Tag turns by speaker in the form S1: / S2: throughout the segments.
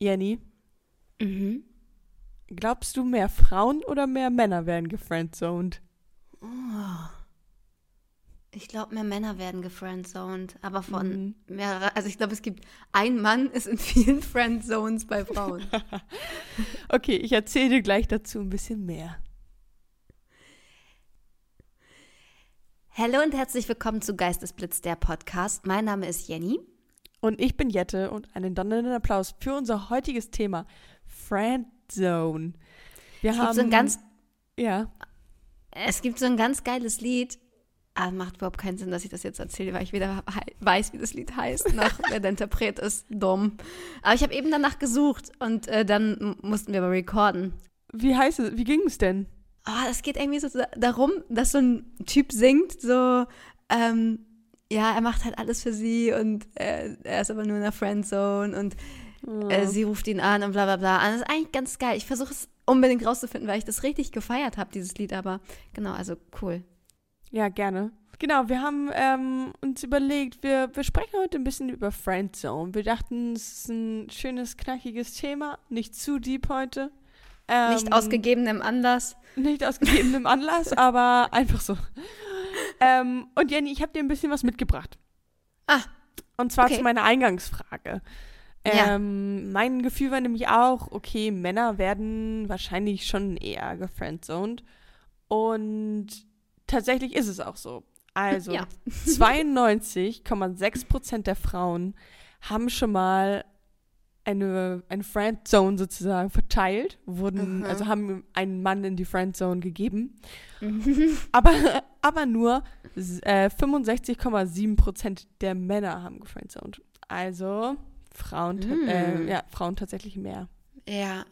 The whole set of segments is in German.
S1: Jenny,
S2: Mhm.
S1: glaubst du, mehr Frauen oder mehr Männer werden gefriendzoned?
S2: Oh. Ich glaube, mehr Männer werden gefriendzoned, aber von
S1: Mhm.
S2: mehrere. Also ich glaube, es gibt ein Mann ist in vielen Friendzones bei Frauen.
S1: Okay, ich erzähle dir gleich dazu ein bisschen mehr.
S2: Hallo und herzlich willkommen zu Geistesblitz, der Podcast. Mein Name ist Jenny.
S1: Und ich bin Jette und einen donnernden Applaus für unser heutiges Thema Friendzone. Wir
S2: Es
S1: haben
S2: gibt so ein ganz,
S1: ja,
S2: es gibt so ein ganz geiles Lied. Ah, macht überhaupt keinen Sinn, dass ich das jetzt erzähle, weil ich wieder hei- weiß, wie das Lied heißt. Nach, wer der Interpret ist, dumm. Aber ich habe eben danach gesucht und äh, dann mussten wir aber recorden.
S1: wie heißt es? Wie ging es denn?
S2: Oh, es geht irgendwie so da- darum, dass so ein Typ singt, so, ähm, ja, er macht halt alles für sie und äh, er ist aber nur in der Friendzone und äh, sie ruft ihn an und bla bla bla. Und das ist eigentlich ganz geil. Ich versuche es unbedingt rauszufinden, weil ich das richtig gefeiert habe, dieses Lied, aber genau, also cool.
S1: Ja, gerne. Genau, wir haben ähm, uns überlegt, wir, wir sprechen heute ein bisschen über Friendzone. Wir dachten, es ist ein schönes, knackiges Thema, nicht zu deep heute. Ähm,
S2: Nicht aus gegebenem Anlass.
S1: Nicht aus gegebenem Anlass, aber einfach so. Ähm, und Jenny, ich habe dir ein bisschen was mitgebracht.
S2: Ah,
S1: Und zwar
S2: okay.
S1: zu meiner Eingangsfrage.
S2: Ja.
S1: Ähm, Mein Gefühl war nämlich auch, okay, Männer werden wahrscheinlich schon eher gefriendzoned. Und tatsächlich ist es auch so. Also,
S2: Ja.
S1: 92,6% der Frauen haben schon mal eine, eine Friendzone sozusagen verteilt, wurden,
S2: Mhm.
S1: also haben einen Mann in die Friendzone gegeben. aber, aber nur äh, 65,7% der Männer haben gefriendzoned. Also Frauen,
S2: Mm.
S1: äh, ja, Frauen tatsächlich mehr.
S2: Ja.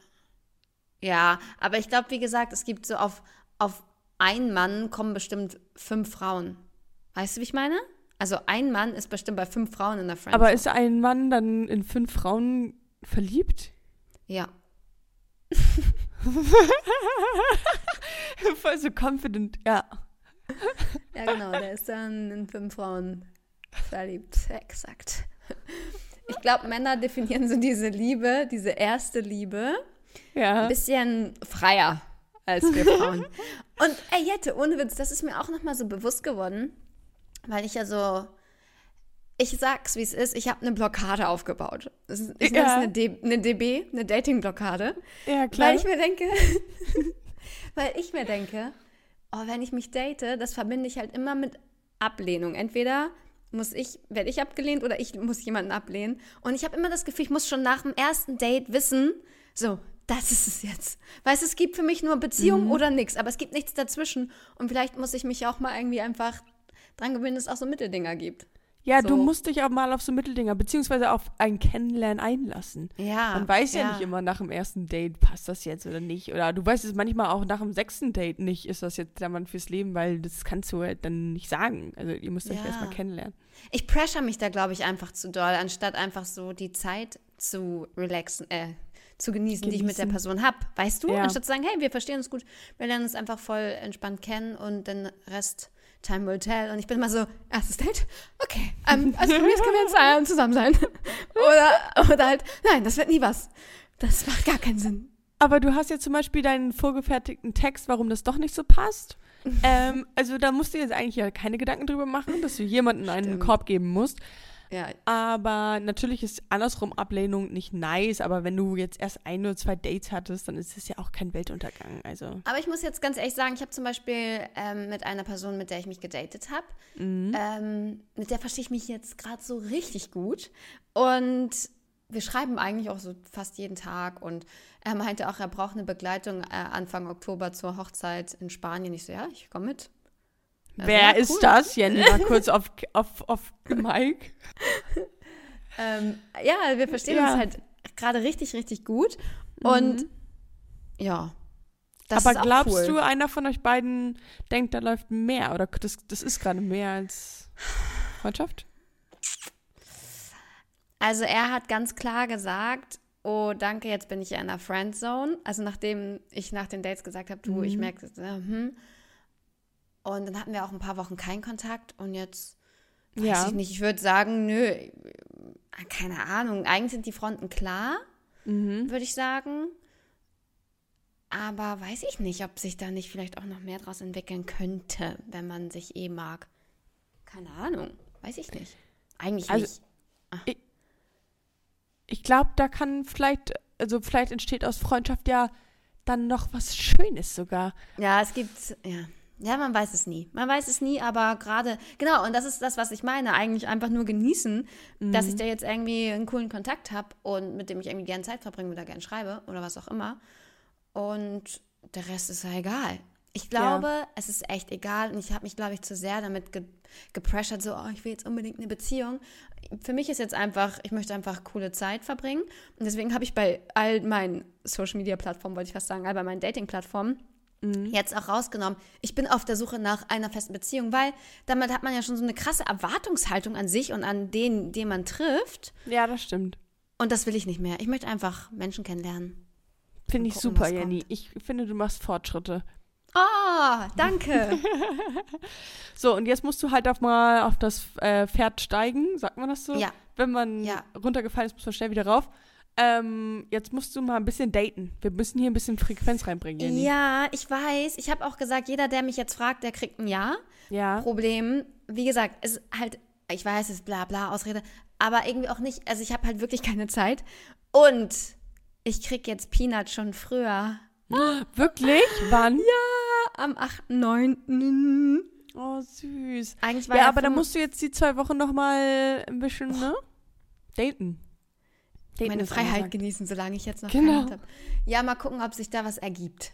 S2: Ja, aber ich glaube, wie gesagt, es gibt so auf, auf einen Mann kommen bestimmt fünf Frauen. Weißt du, wie ich meine? Also ein Mann ist bestimmt bei fünf Frauen in der Friendzone.
S1: Aber ist ein Mann dann in fünf Frauen verliebt?
S2: Ja.
S1: Voll so confident, ja.
S2: Ja, genau, der ist dann in fünf Frauen verliebt. Exakt. Ich glaube, Männer definieren so diese Liebe, diese erste Liebe, ein
S1: Ja.
S2: bisschen freier als wir Frauen. Und ey, Jette, ohne Witz, das ist mir auch nochmal so bewusst geworden, weil ich ja so, ich sag's wie es ist, ich habe eine Blockade aufgebaut. Das ist, ich nenne es
S1: Ja.
S2: eine, D, eine DB, eine Dating-Blockade.
S1: Ja, klar.
S2: Weil ich mir denke, weil ich mir denke, oh, wenn ich mich date, das verbinde ich halt immer mit Ablehnung. Entweder muss ich, werde ich abgelehnt oder ich muss jemanden ablehnen. Und ich habe immer das Gefühl, ich muss schon nach dem ersten Date wissen, so, das ist es jetzt. Weißt du, es gibt für mich nur Beziehung oder nichts, aber es gibt nichts dazwischen. Und vielleicht muss ich mich auch mal irgendwie einfach dran gewöhnen, dass es auch so Mitteldinger gibt.
S1: Ja,
S2: so.
S1: du musst dich auch mal auf so Mitteldinger, beziehungsweise auf ein Kennenlernen einlassen.
S2: Ja.
S1: Man weiß ja, nicht immer nach dem ersten Date, passt das jetzt oder nicht. Oder du weißt es manchmal auch nach dem sechsten Date nicht, ist das jetzt der Mann fürs Leben, weil das kannst du halt dann nicht sagen. Also ihr müsst euch
S2: Ja.
S1: erstmal kennenlernen.
S2: Ich pressure mich da, glaube ich, einfach zu doll, anstatt einfach so die Zeit zu relaxen, äh, zu genießen, die ich mit der
S1: Genießen.
S2: Person habe. Weißt du?
S1: Ja.
S2: Anstatt zu sagen, hey, wir verstehen uns gut, wir lernen uns einfach voll entspannt kennen und den Rest Time will tell. Und ich bin mal so, erstes Date? Okay. Ähm, also von mir aus können wir jetzt äh, zusammen sein. oder, oder halt, nein, das wird nie was. Das macht gar keinen Sinn.
S1: Aber du hast ja zum Beispiel deinen vorgefertigten Text, warum das doch nicht so passt. ähm, also da musst du jetzt eigentlich ja keine Gedanken drüber machen, dass du jemanden einen. Korb geben musst.
S2: Ja,
S1: Aber natürlich ist andersrum Ablehnung nicht nice, aber wenn du jetzt erst ein oder zwei Dates hattest, dann ist es ja auch kein Weltuntergang. Also.
S2: Aber ich muss jetzt ganz ehrlich sagen, ich habe zum Beispiel ähm, mit einer Person, mit der ich mich gedatet habe,
S1: Mhm.
S2: ähm, mit der verstehe ich mich jetzt gerade so richtig gut. Und wir schreiben eigentlich auch so fast jeden Tag. Und er meinte auch, er braucht eine Begleitung äh, Anfang Oktober zur Hochzeit in Spanien. Ich so, ja, ich komme mit. Also,
S1: Wer
S2: ja,
S1: ist
S2: cool.
S1: das? Jenny mal kurz auf, auf, auf Mike.
S2: Ähm, ja, wir verstehen
S1: Ja.
S2: uns halt gerade richtig, richtig gut. Und ja, das
S1: aber glaubst
S2: cool.
S1: du, einer von euch beiden denkt, da läuft mehr? Oder das, das ist gerade mehr als Freundschaft?
S2: Also er hat ganz klar gesagt, oh danke, jetzt bin ich ja in der Friendzone. Also nachdem ich nach den Dates gesagt habe, du, ich
S1: Mhm.
S2: merke, äh, hm. Und dann hatten wir auch ein paar Wochen keinen Kontakt und jetzt weiß
S1: Ja.
S2: ich nicht, ich würde sagen, nö, äh, keine Ahnung, eigentlich sind die Fronten klar.
S1: Mhm.
S2: würde ich sagen. Aber weiß ich nicht, ob sich da nicht vielleicht auch noch mehr draus entwickeln könnte, wenn man sich eh mag. Keine Ahnung. Weiß ich nicht. Eigentlich
S1: Also,
S2: nicht.
S1: Ich glaube, da kann vielleicht, also vielleicht entsteht aus Freundschaft ja dann noch was Schönes sogar.
S2: Ja, es gibt, ja. Ja, man weiß es nie. Man weiß es nie, aber gerade, genau, und das ist das, was ich meine. Eigentlich einfach nur genießen, dass ich da jetzt irgendwie einen coolen Kontakt habe und mit dem ich irgendwie gerne Zeit verbringe oder gerne schreibe oder was auch immer. Und der Rest ist ja egal. Ich glaube, es ist echt egal und ich habe mich, glaube ich, zu sehr damit ge gepressured, so, oh, ich will jetzt unbedingt eine Beziehung. Für mich ist jetzt einfach, ich möchte einfach coole Zeit verbringen und deswegen habe ich bei all meinen Social-Media-Plattformen, wollte ich fast sagen, all bei meinen Dating-Plattformen, jetzt auch rausgenommen. Ich bin auf der Suche nach einer festen Beziehung, weil damit hat man ja schon so eine krasse Erwartungshaltung an sich und an den, den man trifft.
S1: Ja, das stimmt.
S2: Und das will ich nicht mehr. Ich möchte einfach Menschen kennenlernen.
S1: Finde ich
S2: gucken,
S1: super, Jenny.
S2: kommt.
S1: Ich finde, du machst Fortschritte.
S2: Ah, danke.
S1: So, und jetzt musst du halt auch mal auf das äh, Pferd steigen, sagt man das so?
S2: Ja.
S1: Wenn man
S2: Ja.
S1: runtergefallen ist, muss man schnell wieder rauf. Ähm, jetzt musst du mal ein bisschen daten. Wir müssen hier ein bisschen Frequenz reinbringen, Jenny.
S2: ja, ich weiß. Ich habe auch gesagt, jeder, der mich jetzt fragt, der kriegt ein Ja.
S1: Ja.
S2: Problem, wie gesagt, ist halt, ich weiß, es ist bla bla Ausrede, aber irgendwie auch nicht. Also ich habe halt wirklich keine Zeit. Und ich krieg jetzt Peanut schon früher.
S1: Wirklich? Wann?
S2: Am 8.9.
S1: Oh, süß.
S2: Eigentlich war
S1: Ja,
S2: er
S1: aber dann musst du jetzt die zwei Wochen noch mal ein bisschen, ne? Daten. Daten
S2: meine Freiheit
S1: angesagt.
S2: genießen, solange ich jetzt noch
S1: Genau.
S2: keine habe. Ja, mal gucken, ob sich da was ergibt.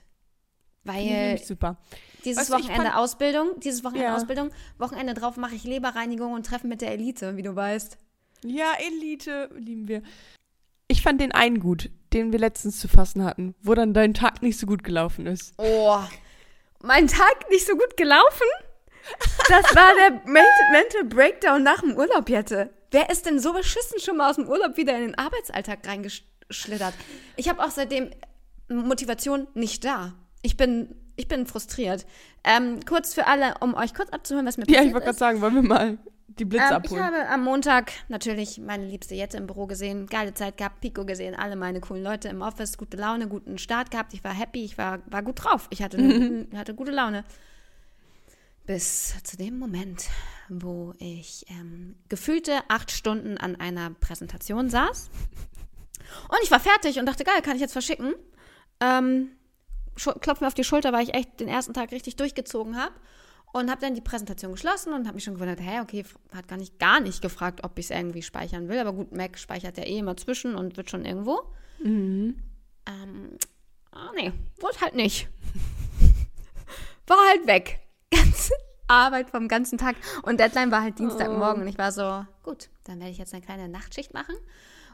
S1: Finde ich
S2: Weil
S1: super.
S2: dieses
S1: Weißt
S2: Wochenende
S1: fand-
S2: Ausbildung, dieses Wochenende
S1: Ja.
S2: Ausbildung, Wochenende drauf mache ich Leberreinigung und Treffen mit der Elite, wie du weißt.
S1: Ja, Elite lieben wir. Ich fand den einen gut, den wir letztens zu fassen hatten, wo dann dein Tag nicht so gut gelaufen ist.
S2: Oh, mein Tag nicht so gut gelaufen? Das war der Mental, Mental Breakdown nach dem Urlaub, Jette. Wer ist denn so beschissen schon mal aus dem Urlaub wieder in den Arbeitsalltag reingeschlittert? Ich habe auch seitdem Motivation nicht da. Ich bin, ich bin frustriert. Ähm, kurz für alle, um euch kurz abzuhören, was mir
S1: Ja,
S2: passiert
S1: ich wollte gerade
S2: ist.
S1: sagen, wollen wir mal die Blitze
S2: Ähm, ich
S1: abholen.
S2: habe am Montag natürlich meine liebste Jette im Büro gesehen, geile Zeit gehabt, Pico gesehen, alle meine coolen Leute im Office, gute Laune, guten Start gehabt. Ich war happy, ich war, war gut drauf. Ich hatte, eine, hatte gute Laune. Bis zu dem Moment, wo ich ähm, gefühlte acht Stunden an einer Präsentation saß. Und ich war fertig und dachte, geil, kann ich jetzt verschicken. Ähm, Klopf mir auf die Schulter, weil ich echt den ersten Tag richtig durchgezogen habe. Und habe dann die Präsentation geschlossen und habe mich schon gewundert, hä, okay, hat gar nicht, gar nicht gefragt, ob ich es irgendwie speichern will. Aber gut, Mac speichert ja eh immer zwischen und wird schon irgendwo.
S1: Mhm.
S2: Ähm, ah, nee, wurde halt nicht. War halt weg. Ganze Arbeit vom ganzen Tag. Und Deadline war halt Dienstagmorgen. Und ich war so, gut, dann werde ich jetzt eine kleine Nachtschicht machen.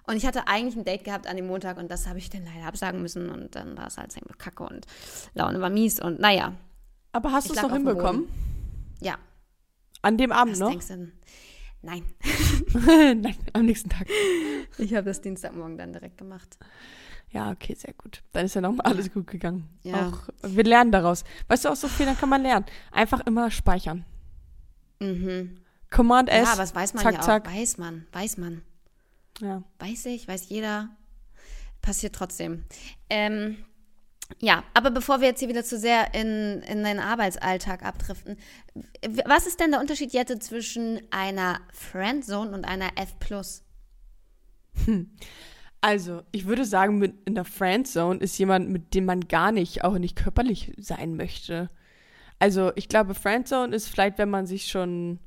S2: Und ich hatte eigentlich ein Date gehabt an dem Montag und das habe ich dann leider absagen müssen. Und dann war es halt ziemlich kacke und Laune war mies. Und naja,
S1: Aber hast du es noch hinbekommen?
S2: ja,
S1: An dem Abend
S2: was
S1: noch?
S2: Nein,
S1: Nein, am nächsten Tag.
S2: ich habe das Dienstagmorgen dann direkt gemacht.
S1: Ja, okay, sehr gut. Dann ist ja nochmal alles gut gegangen.
S2: Ja.
S1: Auch, wir lernen daraus. Weißt du, aus so Fehlern kann man lernen. Einfach immer speichern.
S2: Mhm.
S1: Command S.
S2: Ja, das weiß man
S1: zack,
S2: ja auch.
S1: zack.
S2: Weiß man, weiß man.
S1: Ja.
S2: Weiß ich, weiß jeder. Passiert trotzdem. Ähm, ja, aber bevor wir jetzt hier wieder zu sehr in, in den Arbeitsalltag abdriften, was ist denn der Unterschied, Jette, zwischen einer Friendzone und einer F+.
S1: Also, ich würde sagen, mit in der Friendzone ist jemand, mit dem man gar nicht, auch nicht körperlich sein möchte. Also, ich glaube, Friendzone ist vielleicht, wenn man sich schon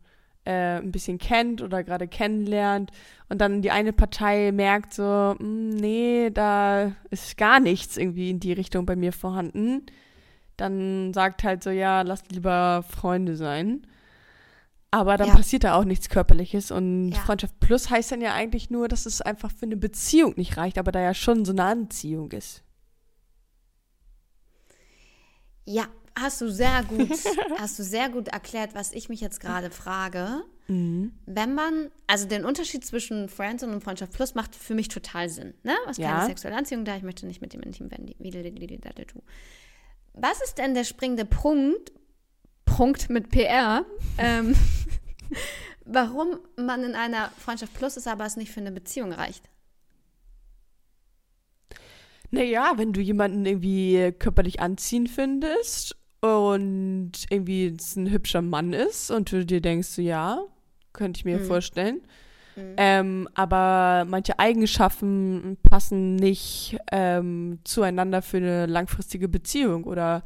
S1: äh, ein bisschen kennt oder gerade kennenlernt und dann die eine Partei merkt so, "Mm, nee, da ist gar nichts irgendwie in die Richtung bei mir vorhanden. Dann sagt halt so, ja, lasst lieber Freunde sein. Aber dann
S2: Ja.
S1: passiert da auch nichts Körperliches. Und
S2: Ja.
S1: Freundschaft Plus heißt dann ja eigentlich nur, dass es einfach für eine Beziehung nicht reicht, aber da ja schon so eine Anziehung ist.
S2: Ja, hast du sehr gut, hast du sehr gut erklärt, was ich mich jetzt gerade frage.
S1: Mhm.
S2: Wenn man, also den Unterschied zwischen Friendzone und Freundschaft Plus macht für mich total Sinn. Ne? Was
S1: Ja.
S2: keine sexuelle Anziehung da, ich möchte nicht mit dem intim werden. Was ist denn der springende Punkt, Punkt mit PR, ähm, warum man in einer Freundschaft Plus ist, aber es nicht für eine Beziehung reicht?
S1: Naja, wenn du jemanden irgendwie körperlich anziehen findest und irgendwie es ein hübscher Mann ist und du dir denkst, so, ja, könnte ich mir
S2: Mhm.
S1: vorstellen.
S2: Mhm.
S1: Ähm, aber manche Eigenschaften passen nicht ähm, zueinander für eine langfristige Beziehung oder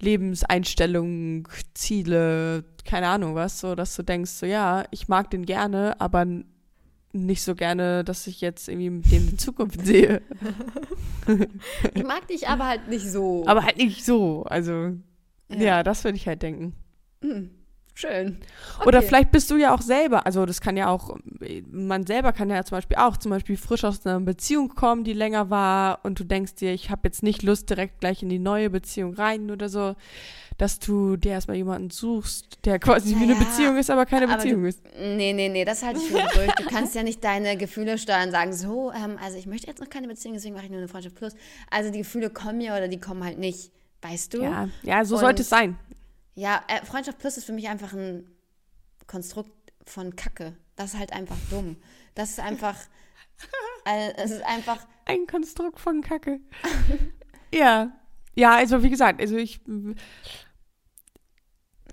S1: Lebenseinstellung, Ziele, keine Ahnung was, so dass du denkst, so ja, ich mag den gerne, aber nicht so gerne, dass ich jetzt irgendwie mit dem in Zukunft sehe.
S2: Ich mag dich aber halt nicht so.
S1: Aber halt nicht so. Also, ja, das würde ich halt denken.
S2: Hm, schön.
S1: Oder
S2: Okay.
S1: vielleicht bist du ja auch selber, also das kann ja auch, man selber kann ja zum Beispiel auch zum Beispiel frisch aus einer Beziehung kommen, die länger war und du denkst dir, ich habe jetzt nicht Lust, direkt gleich in die neue Beziehung rein oder so, dass du dir erstmal jemanden suchst, der quasi wie eine
S2: Naja,
S1: Beziehung ist, aber keine
S2: aber
S1: Beziehung
S2: du-
S1: ist.
S2: Nee, nee, nee, das halte ich für durch. Du kannst ja nicht deine Gefühle steuern und sagen, so, ähm, also ich möchte jetzt noch keine Beziehung, deswegen mache ich nur eine Freundschaft plus. Also die Gefühle kommen ja oder die kommen halt nicht. Weißt du?
S1: Ja, ja, so
S2: Und-
S1: sollte es sein.
S2: Ja, äh, Freundschaft Plus ist für mich einfach ein Konstrukt von Kacke. Das ist halt einfach dumm. Das ist einfach, äh, es ist einfach,
S1: Ein Konstrukt von Kacke. ja. Ja, also wie gesagt, also ich,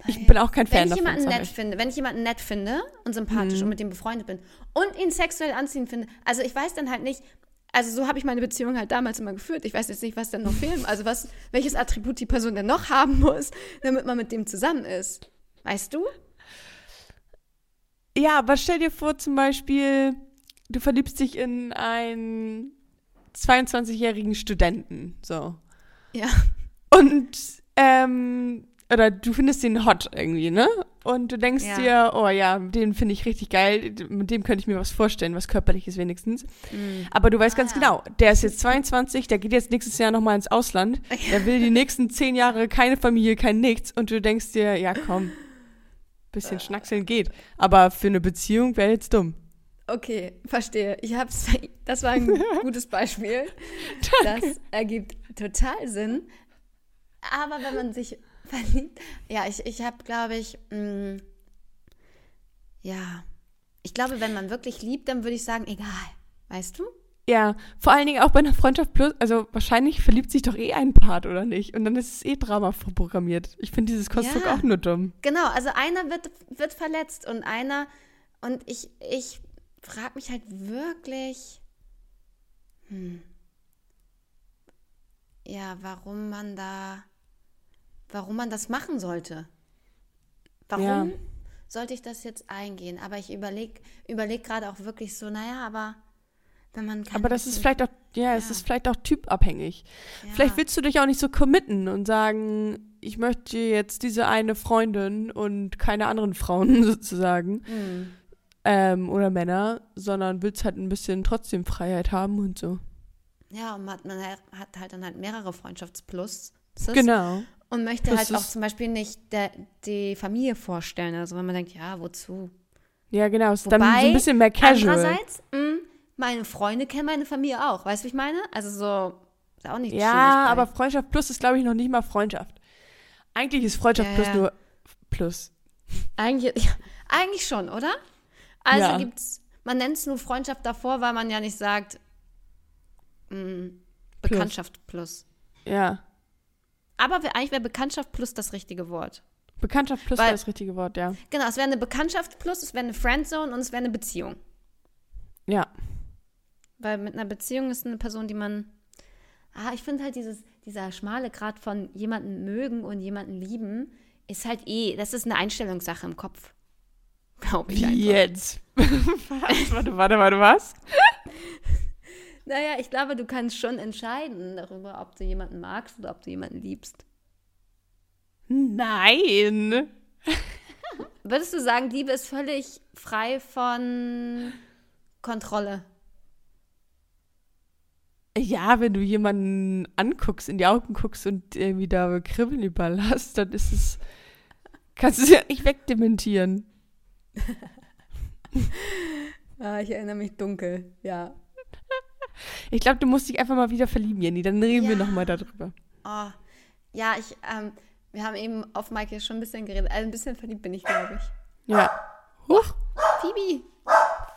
S1: ich bin auch kein
S2: wenn
S1: Fan
S2: ich
S1: davon.
S2: jemanden
S1: sorry.
S2: nett finde, wenn ich jemanden nett finde und sympathisch
S1: Mhm.
S2: und mit dem befreundet bin und ihn sexuell anziehend finde, also ich weiß dann halt nicht, also so habe ich meine Beziehung halt damals immer geführt. Ich weiß jetzt nicht, was denn noch fehlen, also was, welches Attribut die Person denn noch haben muss, damit man mit dem zusammen ist. Weißt du?
S1: Ja, aber stell dir vor, zum Beispiel, du verliebst dich in einen 22-jährigen Studenten, so.
S2: Ja.
S1: Und, ähm, oder du findest den hot irgendwie, ne? Und du denkst
S2: Ja.
S1: dir, oh ja, den finde ich richtig geil, mit dem könnte ich mir was vorstellen, was körperliches wenigstens. Aber du weißt
S2: Ah,
S1: ganz
S2: ja.
S1: genau, der ist jetzt 22, der geht jetzt nächstes Jahr nochmal ins Ausland, der will die nächsten zehn Jahre keine Familie, kein nichts und du denkst dir, ja komm, bisschen schnackseln geht. Aber für eine Beziehung wäre jetzt dumm.
S2: Okay, verstehe. Ich hab's, das war ein gutes Beispiel. Das ergibt total Sinn. Aber wenn man sich verliebt, ja, ich, ich habe, glaube ich, mh, ja, ich glaube, wenn man wirklich liebt, dann würde ich sagen, egal, weißt du?
S1: Ja, vor allen Dingen auch bei einer Freundschaft plus, also wahrscheinlich verliebt sich doch eh ein Part, oder nicht? Und dann ist es eh Drama vorprogrammiert. Ich finde dieses Konstrukt
S2: Ja.
S1: auch nur dumm.
S2: Genau, also einer wird, wird verletzt und einer, und ich, ich frage mich halt wirklich, hm, ja, warum man da, warum man das machen sollte. Warum
S1: Ja.
S2: sollte ich das jetzt eingehen? Aber ich überlege überleg gerade auch wirklich so, naja, aber wenn man
S1: Aber das ist vielleicht auch, ja, es
S2: Ja.
S1: ist vielleicht auch typabhängig.
S2: ja.
S1: Vielleicht willst du dich auch nicht so committen und sagen, ich möchte jetzt diese eine Freundin und keine anderen Frauen sozusagen
S2: Hm.
S1: ähm, oder Männer, sondern willst halt ein bisschen trotzdem Freiheit haben und so.
S2: Ja, und man hat, man hat halt dann halt mehrere Freundschaftsplus.
S1: Genau.
S2: Und möchte
S1: Das
S2: halt auch zum Beispiel nicht der, die Familie vorstellen. Also wenn man denkt, ja, wozu?
S1: Ja, genau. Ist dann
S2: Wobei,
S1: so ein bisschen mehr casual.
S2: Andererseits, mh, meine Freunde kennen meine Familie auch. Weißt du, wie ich meine? Also so, ist auch nicht
S1: Ja, aber Freundschaft plus ist, glaube ich, noch nicht mal Freundschaft. Eigentlich ist Freundschaft
S2: Ja,
S1: plus
S2: ja.
S1: nur plus.
S2: Eigentlich, ja, eigentlich schon, oder? Also
S1: Ja.
S2: gibt's, man nennt es nur Freundschaft davor, weil man ja nicht sagt, mh,
S1: Plus.
S2: Bekanntschaft plus.
S1: Ja.
S2: Aber wär, eigentlich wäre Bekanntschaft plus das richtige Wort.
S1: Bekanntschaft plus
S2: Weil-
S1: wäre das richtige Wort, ja.
S2: Genau, es wäre eine Bekanntschaft plus, es wäre eine Friendzone und es wäre eine Beziehung.
S1: Ja.
S2: Weil mit einer Beziehung ist eine Person, die man. Ah, ich finde halt dieses, dieser schmale Grad von jemanden mögen und jemanden lieben, ist halt eh, das ist eine Einstellungssache im Kopf. Glaube ich
S1: Wie
S2: einfach.
S1: jetzt? was? Warte, warte, warte, was?
S2: Naja, ich glaube, du kannst schon entscheiden darüber, ob du jemanden magst oder ob du jemanden liebst.
S1: Nein.
S2: Würdest du sagen, Liebe ist völlig frei von Kontrolle?
S1: Ja, wenn du jemanden anguckst, in die Augen guckst und irgendwie da Kribbeln überall hast, dann ist es. Kannst du es ja nicht wegdementieren.
S2: Ah, ich erinnere mich dunkel, ja.
S1: Ich glaube, du musst dich einfach mal wieder verlieben, Jenny. Dann reden wir
S2: Ja.
S1: nochmal darüber.
S2: Oh, ja, ich, ähm, wir haben eben auf Mike schon ein bisschen geredet. Also ein bisschen verliebt bin ich, glaube ich.
S1: Ja. Huch.
S2: Phoebe,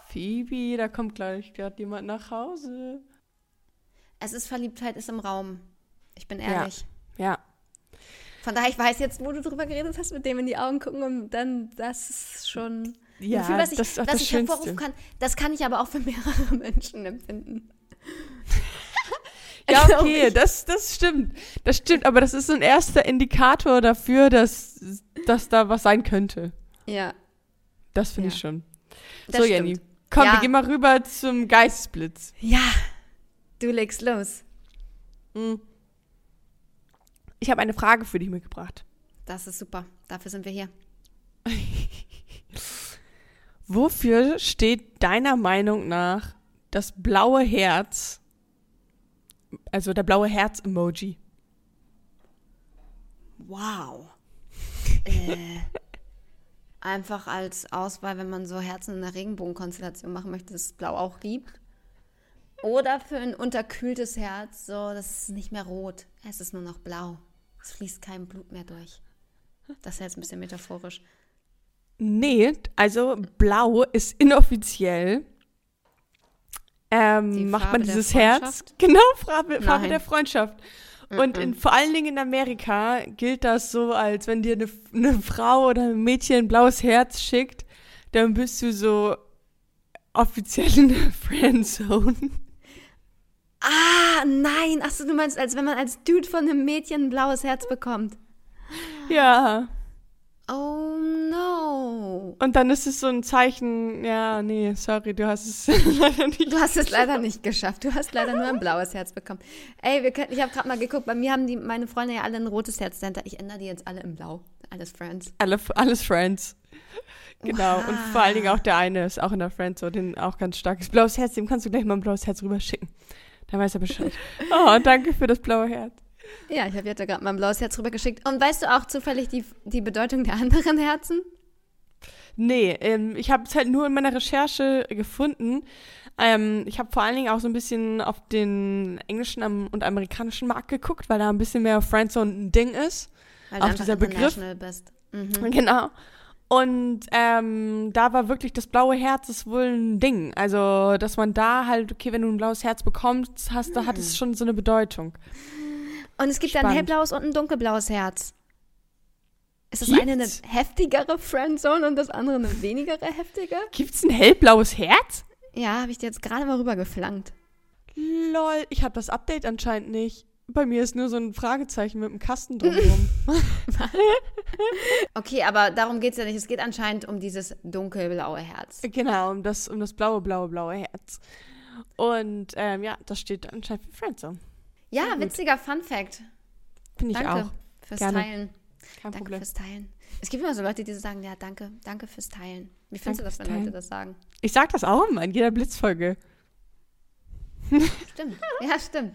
S1: Phoebe, da kommt gleich gerade jemand nach Hause.
S2: es ist Verliebtheit ist im Raum. Ich bin ehrlich.
S1: Ja.
S2: Von daher, ich weiß jetzt, wo du drüber geredet hast, mit dem in die Augen gucken und dann, das ist schon
S1: Ja,
S2: Gefühl, was ich,
S1: das das
S2: ich hervorrufen kann. Das kann ich aber auch für mehrere Menschen empfinden.
S1: Ja, okay, das, das stimmt. Das stimmt, aber das ist so ein erster Indikator dafür, dass, dass da was sein könnte.
S2: Ja,
S1: Das finde
S2: Ja.
S1: ich schon.
S2: das
S1: so,
S2: stimmt.
S1: Jenny. Komm,
S2: Ja.
S1: wir gehen mal rüber zum Geistesblitz.
S2: Ja, du legst los.
S1: Hm. Ich habe eine Frage für dich mitgebracht.
S2: Das ist super. Dafür sind wir hier.
S1: Wofür steht deiner Meinung nach das blaue Herz, also der blaue Herz-Emoji?
S2: Wow. äh, einfach als Auswahl, wenn man so Herzen in der Regenbogenkonstellation machen möchte, dass es blau auch gibt. Oder für ein unterkühltes Herz, so, das ist nicht mehr rot. Es ist nur noch blau. Es fließt kein Blut mehr durch. Das ist jetzt ein bisschen metaphorisch.
S1: Nee, also blau ist inoffiziell. Ähm, macht man dieses Herz. Genau, Farbe, Farbe der Freundschaft. Und in, vor allen Dingen in Amerika gilt das so, als wenn dir eine, eine Frau oder ein Mädchen ein blaues Herz schickt, dann bist du so offiziell in der Friendzone.
S2: Ah, nein. Achso, du meinst, als wenn man als Dude von einem Mädchen ein blaues Herz bekommt.
S1: Ja.
S2: Oh no.
S1: Und dann ist es so ein Zeichen, ja, nee, sorry, du hast es leider nicht.
S2: Du hast es leider nicht geschafft. Du hast leider nur ein blaues Herz bekommen. Ey, wir können, ich habe gerade mal geguckt, bei mir haben die, meine Freunde ja alle ein rotes Herz dahinter. Ich ändere die jetzt alle in blau. Alles Friends.
S1: Alle, alles Friends. Genau. Und vor allen Dingen
S2: Wow.
S1: auch der eine ist auch in der Friendzone, den auch ganz starkes blaues Herz. Dem kannst du gleich mal ein blaues Herz rüberschicken. Dann weiß er Bescheid. Oh, danke für das blaue Herz.
S2: Ja, ich habe jetzt gerade mal ein blaues Herz rübergeschickt. Und weißt du auch zufällig die, die Bedeutung der anderen Herzen?
S1: Nee, ähm, ich habe es halt nur in meiner Recherche gefunden. Ähm, ich habe vor allen Dingen auch so ein bisschen auf den englischen und amerikanischen Markt geguckt, weil da ein bisschen mehr Friendzone ein Ding ist.
S2: Weil
S1: Auch dieser Begriff.
S2: bist. Mhm.
S1: Genau. Und ähm, da war wirklich das blaue Herz ist wohl ein Ding. Also, dass man da halt, okay, wenn du ein blaues Herz bekommst, hast, da hat es schon so eine Bedeutung.
S2: Und es gibt ein
S1: Spannend.
S2: hellblaues und ein dunkelblaues Herz. Ist das eine eine
S1: Gibt's?
S2: heftigere Friendzone und das andere eine weniger heftige?
S1: Gibt's ein hellblaues Herz?
S2: Ja, habe ich dir jetzt gerade mal rübergeflankt.
S1: Lol, ich habe das Update anscheinend nicht. Bei mir ist nur so ein Fragezeichen mit einem Kasten drumherum.
S2: Okay, aber darum geht es ja nicht. Es geht anscheinend um dieses dunkelblaue Herz.
S1: genau, um das, um das blaue, blaue, blaue Herz. Und ähm, ja, das steht anscheinend für Friendzone.
S2: Ja,
S1: gut.
S2: witziger Fun Fact.
S1: Finde ich
S2: Danke
S1: auch.
S2: fürs
S1: Gerne.
S2: Teilen.
S1: Kein
S2: Danke
S1: Problem.
S2: fürs Teilen. Es gibt immer so Leute, die so sagen, ja, danke, danke fürs Teilen. Wie findest
S1: Danke
S2: du das, wenn Leute das sagen?
S1: Ich sag das auch immer in jeder Blitzfolge.
S2: Stimmt. Ja, stimmt.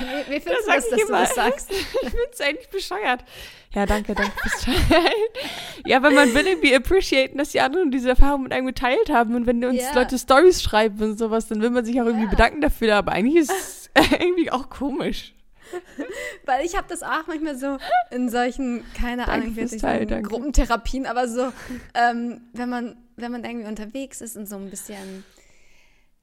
S2: Wie, wie
S1: Das
S2: findest du
S1: sag
S2: das,
S1: ich
S2: dass du
S1: immer.
S2: das sagst?
S1: Ich find's eigentlich bescheuert. Ja, danke, danke fürs Teilen. Ja, weil man will irgendwie appreciaten, dass die anderen diese Erfahrung mit einem geteilt haben. Und wenn uns
S2: Ja.
S1: Leute Stories schreiben und sowas, dann will man sich auch irgendwie
S2: Ja.
S1: bedanken dafür. Aber eigentlich ist es irgendwie auch komisch.
S2: Weil ich habe das auch manchmal so in solchen, keine Ahnung, ich will nicht sagen,
S1: danke.
S2: Gruppentherapien, aber so, ähm, wenn man, wenn man irgendwie unterwegs ist und so ein bisschen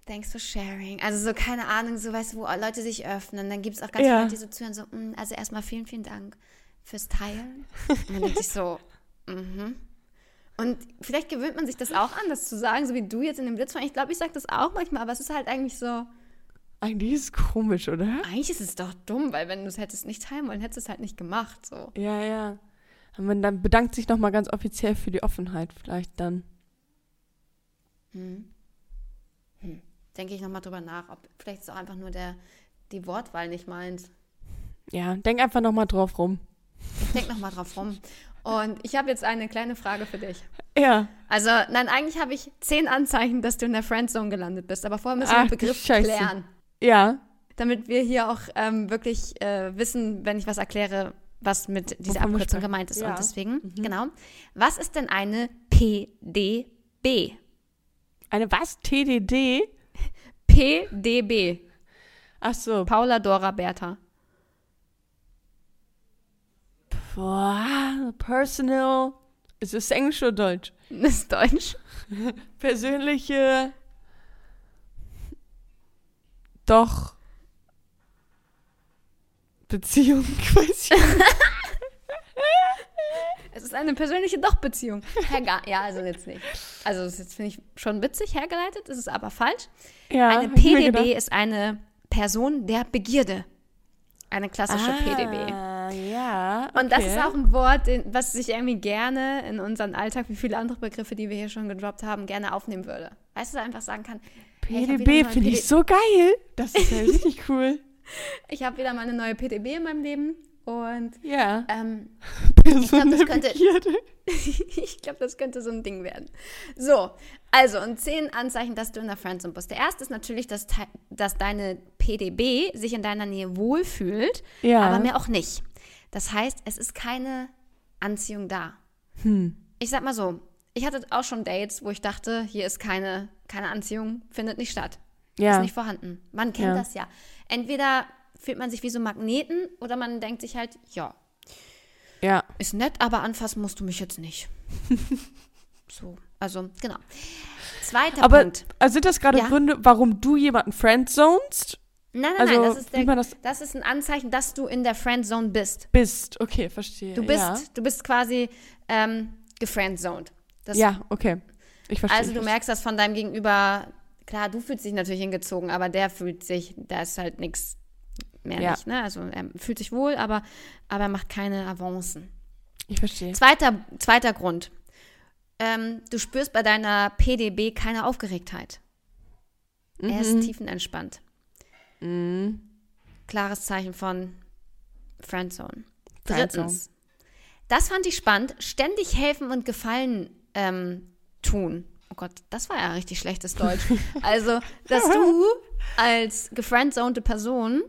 S2: Thanks for sharing. Also so, keine Ahnung, so weißt du, wo Leute sich öffnen. Dann gibt es auch ganz
S1: Ja.
S2: viele die so zuhören, so, "Mm, also erstmal vielen, vielen Dank fürs Teilen. Und dann denke ich so, mhm. Und vielleicht gewöhnt man sich das auch an, das zu sagen, so wie du jetzt in dem Blitzfall. Ich glaube, ich sage das auch manchmal, aber es ist halt eigentlich so,
S1: Eigentlich ist es komisch, oder?
S2: eigentlich ist es doch dumm, weil wenn du es hättest nicht teilen wollen, hättest du es halt nicht gemacht, so.
S1: Ja, ja. Und man dann bedankt sich nochmal ganz offiziell für die Offenheit vielleicht dann.
S2: Hm. Hm. Denke ich nochmal drüber nach, ob vielleicht ist auch einfach nur der, die Wortwahl nicht meins.
S1: Ja, denk einfach nochmal drauf rum.
S2: Ich denke nochmal drauf rum. Und ich habe jetzt eine kleine Frage für dich.
S1: Ja.
S2: Also, nein, eigentlich habe ich zehn Anzeichen, dass du in der Friendzone gelandet bist. Aber vorher müssen wir
S1: Ach,
S2: den Begriff klären.
S1: Ja.
S2: Damit wir hier auch ähm, wirklich äh, wissen, wenn ich was erkläre, was mit dieser
S1: Wovon
S2: Abkürzung gemeint ist.
S1: Ja.
S2: Und deswegen, genau. Was ist denn eine PDB?
S1: Eine was? TDD?
S2: PDB.
S1: Ach so.
S2: Paula Dora Bertha.
S1: Boah, personal. Ist es Englisch oder Deutsch?
S2: Das ist Deutsch.
S1: Persönliche. Doch. Beziehung quasi.
S2: Es ist eine persönliche Doch-Beziehung. Ja, also jetzt nicht. Also das jetzt finde ich schon witzig hergeleitet, ist es aber falsch.
S1: Ja,
S2: eine
S1: ich
S2: PDB ist eine Person der Begierde. Eine klassische PDB.
S1: Ah, ja.
S2: Und das
S1: okay.
S2: ist auch ein Wort, was sich irgendwie gerne in unseren Alltag, wie viele andere Begriffe, die wir hier schon gedroppt haben, gerne aufnehmen würde. Weißt du, einfach sagen kann, ich
S1: PDB finde ich so geil. Das ist ja richtig cool.
S2: ich habe wieder mal eine neue PDB in meinem Leben und
S1: Ja.
S2: ähm,
S1: Person
S2: das
S1: der
S2: könnte- ich glaube, das könnte so ein Ding werden. So, also und zehn Anzeichen, dass du in der Friendzone bist. Der erste ist natürlich, dass, dass deine PDB sich in deiner Nähe wohlfühlt,
S1: Ja.
S2: aber mehr auch nicht. Das heißt, es ist keine Anziehung da.
S1: Hm.
S2: Ich sag mal so, ich hatte auch schon Dates, wo ich dachte, hier ist keine, keine Anziehung, findet nicht statt.
S1: Ja.
S2: Ist nicht vorhanden. Man kennt
S1: Ja.
S2: das ja. Entweder fühlt man sich wie so Magneten oder man denkt sich halt, ja,
S1: Ja.
S2: ist nett, aber anfassen musst du mich jetzt nicht. so, also, genau. Zweiter
S1: Aber
S2: Punkt.
S1: also sind das gerade
S2: Ja.
S1: Gründe, warum du jemanden friendzonest
S2: Nein, nein,
S1: also,
S2: nein, das ist, der,
S1: das-
S2: das ist ein Anzeichen, dass du in der Friendzone bist.
S1: bist? Okay, verstehe.
S2: Du bist,
S1: Ja,
S2: du bist quasi ähm, gefriendzoned. Das,
S1: ja okay. Ich verstehe.
S2: Also du merkst das von deinem Gegenüber, klar, du fühlst dich natürlich hingezogen, aber der fühlt sich, da ist halt nichts mehr
S1: Ja.
S2: nicht, ne? Also er fühlt sich wohl, aber, aber er macht keine Avancen.
S1: Ich verstehe.
S2: Zweiter, zweiter Grund. Ähm, du spürst bei deiner PDB keine Aufgeregtheit. Er ist
S1: Mhm.
S2: tiefenentspannt.
S1: Mhm.
S2: Klares Zeichen von Friendzone.
S1: Friendzone.
S2: Drittens. Das fand ich spannend. Ständig helfen und Gefallen ähm, tun. Oh Gott, das war ja richtig schlechtes Deutsch. Also, dass du als gefriendzonte Person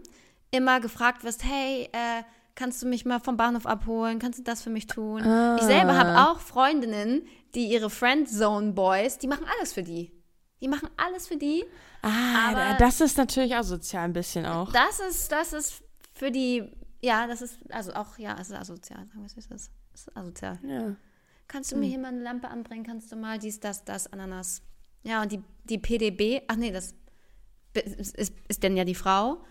S2: immer gefragt wirst, hey, äh, kannst du mich mal vom Bahnhof abholen? Kannst du das für mich tun? Ich selber
S1: Ah.
S2: habe auch Freundinnen, die ihre Friendzone-Boys, die machen alles für die. Die machen alles für die.
S1: Ah,
S2: Aber-
S1: da- das ist natürlich asozial ein bisschen auch.
S2: Das ist, das ist für die, ja, das ist, also auch, ja, es ist asozial. Sagen wir es ist. Es ist asozial.
S1: Ja.
S2: Kannst du mir hier mal eine Lampe anbringen? Kannst du mal dies, das, das, Ananas? Ja, und die, die PDB, ach nee, das ist, ist, ist denn ja die Frau.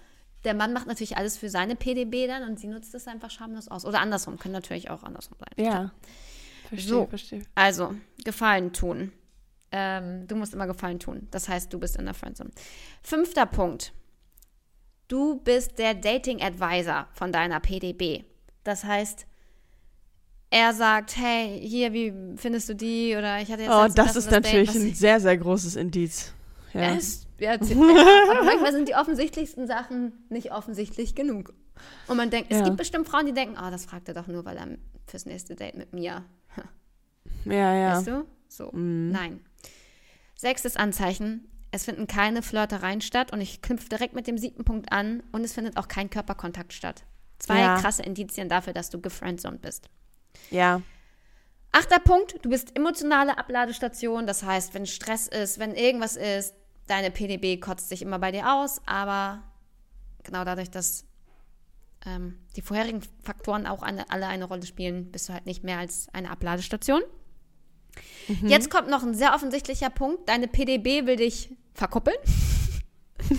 S2: Der Mann macht natürlich alles für seine PDB dann und sie nutzt es einfach schamlos aus. Oder andersrum, können natürlich auch andersrum sein.
S1: Ja. Verstehe,
S2: So.
S1: verstehe.
S2: Also, Gefallen tun. Ähm, du musst immer Gefallen tun. Das heißt, du bist in der Friendzone. Fünfter Punkt. Du bist der Dating Advisor von deiner PDB. Das heißt, er sagt, hey, hier, wie findest du die? Oder ich hatte jetzt
S1: Oh, das
S2: und
S1: ist
S2: Date,
S1: natürlich
S2: was
S1: ein sehr, sehr großes Indiz. Ja.
S2: es, ja, aber manchmal sind die offensichtlichsten Sachen nicht offensichtlich genug. Und man denkt, es
S1: Ja.
S2: gibt bestimmt Frauen, die denken, oh, das fragt er doch nur, weil er fürs nächste Date mit mir
S1: Ja, ja.
S2: Weißt du? So. Nein. Sechstes Anzeichen. Es finden keine Flirtereien statt und ich knüpfe direkt mit dem siebten Punkt an und es findet auch kein Körperkontakt statt. Zwei
S1: Ja.
S2: krasse Indizien dafür, dass du gefriendzoned bist.
S1: Ja.
S2: Achter Punkt, du bist emotionale Abladestation. Das heißt, wenn Stress ist, wenn irgendwas ist, deine PDB kotzt sich immer bei dir aus, aber genau dadurch, dass ähm, die vorherigen Faktoren auch eine, alle eine Rolle spielen, bist du halt nicht mehr als eine Abladestation. Jetzt kommt noch ein sehr offensichtlicher Punkt. Deine PDB will dich verkuppeln.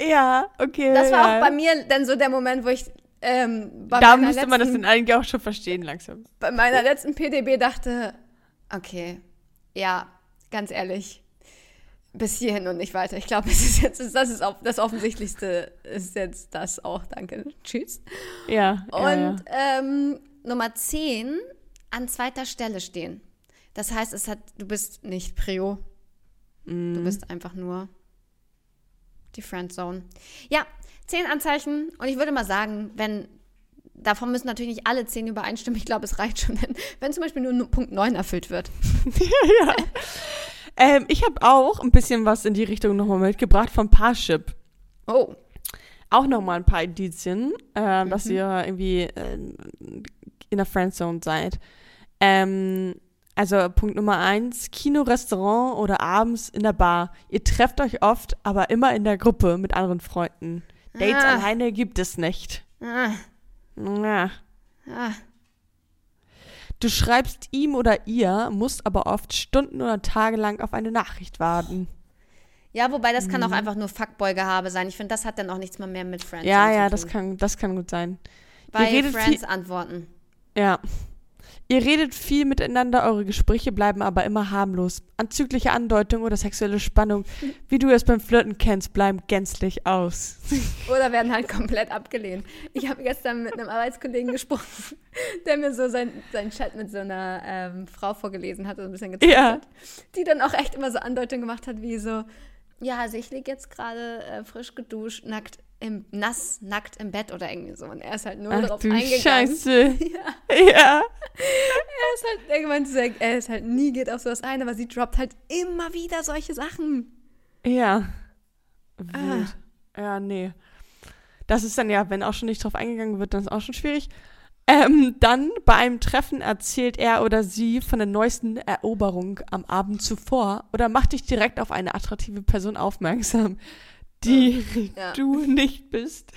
S1: Ja, okay.
S2: Das war
S1: ja.
S2: auch bei mir dann so der Moment, wo ich ähm,
S1: Da müsste man das
S2: letzten-
S1: dann eigentlich auch schon verstehen langsam.
S2: bei meiner letzten PDB dachte, okay, ja, ganz ehrlich, bis hierhin und nicht weiter. Ich glaube, es ist jetzt, das ist das Offensichtlichste ist jetzt das auch. Danke. Tschüss.
S1: Ja. ja, ja.
S2: Und ähm, Nummer 10, an zweiter Stelle stehen. Das heißt, es hat, du bist nicht Prio.
S1: Mhm.
S2: Du bist einfach nur die Friendzone. Ja, zehn Anzeichen. Und ich würde mal sagen, wenn, davon müssen natürlich nicht alle zehn übereinstimmen. Ich glaube, es reicht schon, wenn, wenn zum Beispiel nur nu- Punkt 9 erfüllt wird.
S1: Ähm, ich habe auch ein bisschen was in die Richtung nochmal mitgebracht vom Parship.
S2: Oh,
S1: Auch nochmal ein paar Indizien, äh, dass
S2: Mhm.
S1: ihr irgendwie äh, in der Friendzone seid. Ähm, also Punkt Nummer eins, Kino, Restaurant oder abends in der Bar. Ihr trefft euch oft, aber immer in der Gruppe mit anderen Freunden. Dates
S2: Ah.
S1: alleine gibt es nicht.
S2: ah,
S1: Ja.
S2: ah.
S1: Du schreibst ihm oder ihr, musst aber oft Stunden oder Tage lang auf eine Nachricht warten.
S2: Ja, wobei das
S1: Mhm.
S2: kann auch einfach nur Fuckboy-Gehabe sein. Ich finde, das hat dann auch nichts mehr, mehr mit Friends
S1: Ja,
S2: zu
S1: ja,
S2: tun.
S1: das kann, das kann gut sein.
S2: Bei
S1: redet
S2: Friends antworten.
S1: Ja. Ihr redet viel miteinander, eure Gespräche bleiben aber immer harmlos. Anzügliche Andeutung oder sexuelle Spannung, wie du es beim Flirten kennst, bleiben gänzlich aus.
S2: Oder werden halt komplett abgelehnt. Ich habe gestern mit einem Arbeitskollegen gesprochen, der mir so sein, seinen Chat mit so einer ähm, Frau vorgelesen hat und ein bisschen gezeigt
S1: Ja.
S2: hat, die dann auch echt immer so Andeutungen gemacht hat, wie so, ja, also ich liege jetzt gerade äh, frisch geduscht, nackt im, nass, nackt im Bett oder irgendwie so. Und er ist halt nur
S1: Ach
S2: drauf
S1: du
S2: eingegangen.
S1: Scheiße.
S2: Ja,
S1: Ja.
S2: er ist halt, er meinte, er ist halt nie geht auf sowas ein, aber sie droppt halt immer wieder solche Sachen.
S1: Ja.
S2: Ah.
S1: Wild. Ja, nee. Das ist dann ja, wenn auch schon nicht drauf eingegangen wird, dann ist auch schon schwierig. Ähm, dann bei einem Treffen erzählt er oder sie von der neuesten Eroberung am Abend zuvor oder macht dich direkt auf eine attraktive Person aufmerksam, die
S2: Ja.
S1: du nicht bist.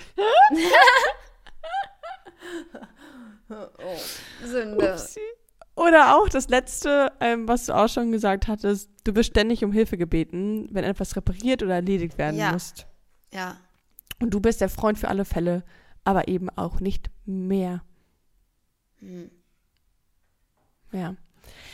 S2: Oh, Sünde.
S1: Upsi. Oder auch das letzte, ähm, was du auch schon gesagt hattest, du wirst ständig um Hilfe gebeten, wenn etwas repariert oder erledigt werden
S2: Ja.
S1: muss.
S2: Ja.
S1: Und du bist der Freund für alle Fälle, aber eben auch nicht mehr.
S2: Hm.
S1: Ja.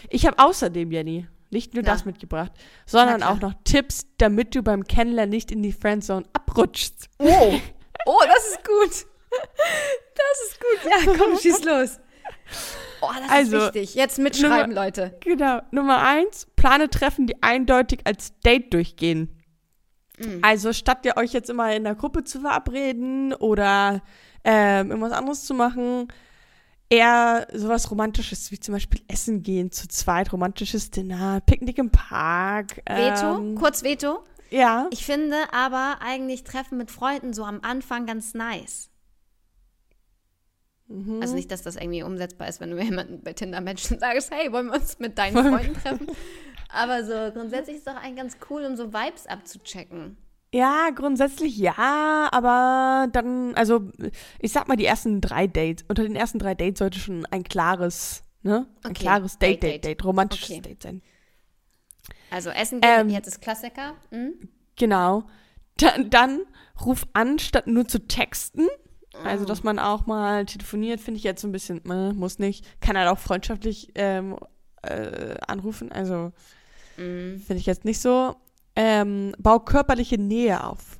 S1: Ich habe außerdem, Jenny, nicht nur
S2: Na.
S1: das mitgebracht, sondern auch noch Tipps, damit du beim Kennenlernen nicht in die Friendzone abrutschst.
S2: Oh. Oh, das ist gut. Das ist gut. Ja, komm, schieß los. Oh, das
S1: Also,
S2: ist wichtig. Jetzt mitschreiben, Leute.
S1: Genau. Nummer eins, plane Treffen, die eindeutig als Date durchgehen.
S2: Mhm.
S1: Also statt ihr euch jetzt immer in der Gruppe zu verabreden oder ähm, irgendwas anderes zu machen, eher sowas Romantisches, wie zum Beispiel Essen gehen zu zweit, romantisches Dinner, Picknick im Park.
S2: Veto,
S1: Ähm,
S2: kurz Veto.
S1: ja.
S2: Ich finde aber eigentlich Treffen mit Freunden so am Anfang ganz nice.
S1: Mhm.
S2: Also nicht, dass das irgendwie umsetzbar ist, wenn du jemanden bei Tinder Menschen sagst, hey, wollen wir uns mit deinen Freunden treffen? Aber so grundsätzlich ist es doch eigentlich ganz cool, um so Vibes abzuchecken.
S1: Ja, grundsätzlich ja, aber dann, also ich sag mal die ersten drei Dates. Unter den ersten drei Dates sollte schon ein klares, ne? Ein
S2: Okay,
S1: klares Date,
S2: Date,
S1: Date, Date, romantisches
S2: Okay.
S1: Date sein.
S2: Also Essen gehen,
S1: Ähm,
S2: jetzt ist Klassiker. Hm?
S1: Genau. Dann, dann ruf an, statt nur zu texten. Also,
S2: Oh.
S1: dass man auch mal telefoniert, finde ich jetzt so ein bisschen, äh, muss nicht. Kann halt auch freundschaftlich ähm, äh, anrufen. Also,
S2: Mhm.
S1: finde ich jetzt nicht so. Ähm, bau körperliche Nähe auf.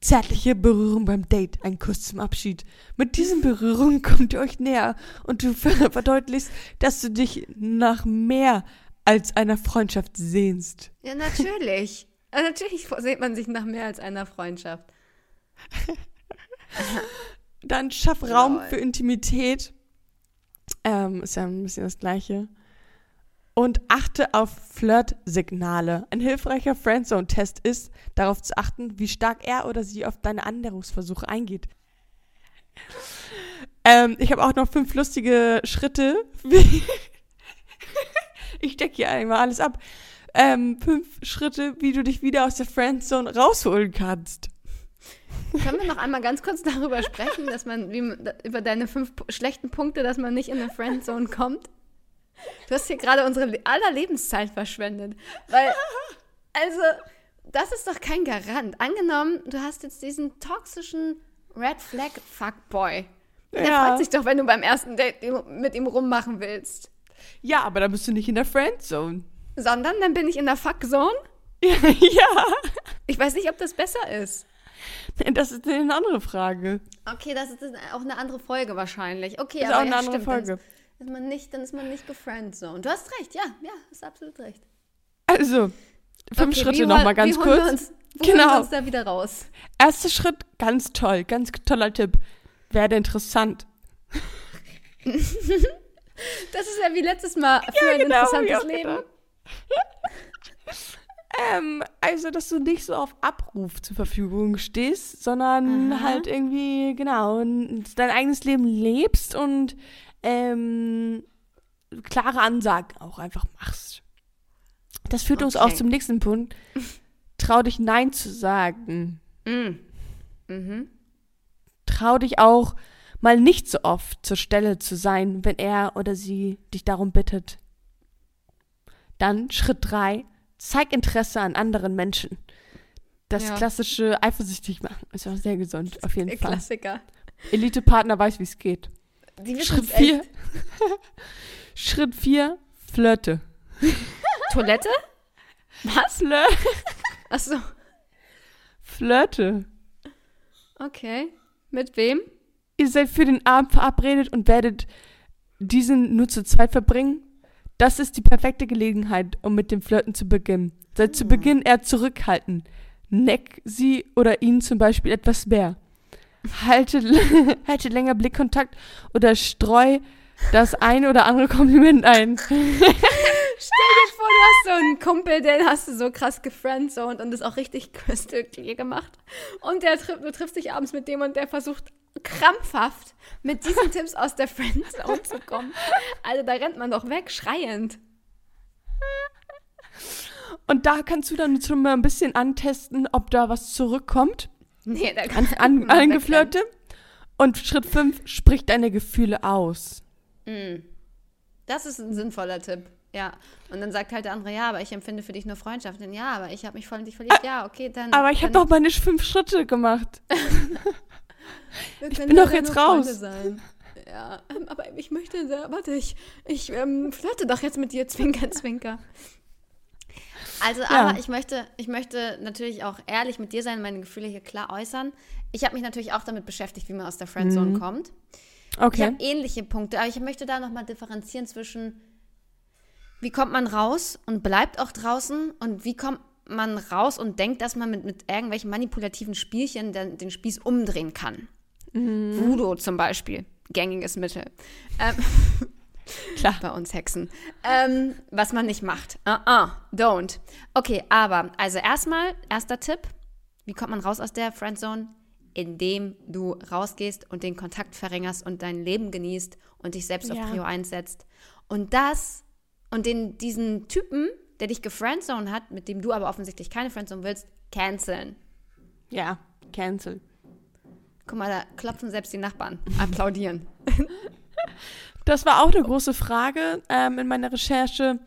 S1: Zärtliche Berührung beim Date, ein Kuss zum Abschied. Mit diesen Berührungen kommt ihr euch näher und du ver- verdeutlichst, dass du dich nach mehr als einer Freundschaft sehnst.
S2: Ja, natürlich. Also natürlich sehnt man sich nach mehr als einer Freundschaft.
S1: Dann schaff Raum
S2: Lol.
S1: für Intimität. Ähm, ist ja ein bisschen das Gleiche. Und achte auf Flirt-Signale. Ein hilfreicher Friendzone-Test ist, darauf zu achten, wie stark er oder sie auf deine Annäherungsversuche eingeht. Ähm, ich habe auch noch fünf lustige Schritte. Ich decke hier einmal alles ab. Ähm, fünf Schritte, wie du dich wieder aus der Friendzone rausholen kannst.
S2: Können wir noch einmal ganz kurz darüber sprechen, dass man, wie, über deine fünf schlechten Punkte, dass man nicht in eine Friendzone kommt? Du hast hier gerade unsere le- aller Lebenszeit verschwendet. Weil, also, das ist doch kein Garant. Angenommen, du hast jetzt diesen toxischen Red Flag Fuckboy. Der
S1: Ja.
S2: freut sich doch, wenn du beim ersten Date mit ihm rummachen willst.
S1: Ja, aber da bist du nicht in der Friendzone.
S2: Sondern dann bin ich in der Fuckzone.
S1: Ja, ja.
S2: Ich weiß nicht, ob das besser ist.
S1: Das ist eine andere Frage.
S2: Okay, das ist auch eine andere Folge wahrscheinlich. Okay,
S1: Das ist
S2: aber
S1: auch eine
S2: ja,
S1: andere
S2: stimmt, dann
S1: Folge.
S2: Ist, ist man nicht, dann ist man nicht gefriendzoned. Du hast recht, ja, ja, hast absolut recht.
S1: Also, fünf
S2: Okay,
S1: Schritte nochmal ganz
S2: wie
S1: kurz.
S2: Uns,
S1: Genau.
S2: wir uns da wieder raus?
S1: Erster Schritt, ganz toll, ganz toller Tipp. Werde interessant.
S2: Das ist ja wie letztes Mal für ein
S1: genau,
S2: interessantes Leben.
S1: Ähm, also, dass du nicht so auf Abruf zur Verfügung stehst, sondern
S2: Aha.
S1: halt irgendwie, genau, dein eigenes Leben lebst und ähm, klare Ansagen auch einfach machst. Das führt uns auch
S2: Okay.
S1: zum nächsten Punkt. Trau dich Nein zu sagen.
S2: Mm. Mhm.
S1: Trau dich auch mal nicht so oft zur Stelle zu sein, wenn er oder sie dich darum bittet. Dann Schritt drei: zeig Interesse an anderen Menschen. Das
S2: Ja.
S1: klassische eifersüchtig machen ist auch sehr gesund, auf jeden Fall.
S2: Klassiker.
S1: Elite-Partner weiß, wie es geht. Schritt
S2: echt.
S1: 4. Schritt 4, flirte.
S2: Toilette? Was?
S1: Flir
S2: Achso,
S1: flirte.
S2: okay. Mit wem?
S1: Ihr seid für den Abend verabredet und werdet diesen nur zu zweit verbringen. Das ist die perfekte Gelegenheit, um mit dem Flirten zu beginnen. Seid zu Beginn eher zurückhaltend. Neck sie oder ihn zum Beispiel etwas mehr. Halte, halte länger Blickkontakt oder streu das ein oder andere Kompliment ein.
S2: Stell dir vor, du hast so einen Kumpel, den hast du so krass gefriendzoned und ist auch richtig crystal clear gemacht. Und der, du triffst dich abends mit dem und der versucht krampfhaft mit diesen Tipps aus der Friendzone zu kommen. Also da rennt man doch weg, schreiend.
S1: Und da kannst du dann schon mal ein bisschen antesten, ob da was zurückkommt.
S2: Nee, da
S1: An, an,
S2: man
S1: angeflirte. Und Schritt 5, sprich deine Gefühle aus.
S2: Mm. Das ist ein sinnvoller Tipp. Ja. Und dann sagt halt der andere, ja, aber ich empfinde für dich nur Freundschaft. Und ja, aber ich habe mich voll in dich verliebt. Ja, okay, dann.
S1: Aber ich habe doch meine fünf Schritte gemacht. ich bin doch jetzt raus.
S2: Sein. Ja, ähm, aber ich möchte, sehr- warte, ich, ich ähm, flirte doch jetzt mit dir, Zwinker, Zwinker. Also,
S1: Ja.
S2: aber ich möchte, ich möchte natürlich auch ehrlich mit dir sein, meine Gefühle hier klar äußern. Ich habe mich natürlich auch damit beschäftigt, wie man aus der Friendzone kommt. Ich
S1: Okay.
S2: habe ähnliche Punkte, aber ich möchte da nochmal differenzieren zwischen, wie kommt man raus und bleibt auch draußen und wie kommt man raus und denkt, dass man mit, mit irgendwelchen manipulativen Spielchen den, den Spieß umdrehen kann. Voodoo zum Beispiel, gängiges Mittel. Ähm,
S1: Klar.
S2: bei uns Hexen. Ähm, was man nicht macht. Uh -uh, don't. Okay, aber also erstmal, erster Tipp. Wie kommt man raus aus der Friendzone? Indem du rausgehst und den Kontakt verringerst und dein Leben genießt und dich selbst
S1: Ja.
S2: auf Prio 1 setzt. Und das und den, diesen Typen, der dich gefriendzone hat, mit dem du aber offensichtlich keine Friendzone willst, canceln.
S1: Ja, cancel.
S2: Guck mal, da klopfen selbst die Nachbarn. Applaudieren.
S1: Das war auch eine große Frage ähm, in meiner Recherche,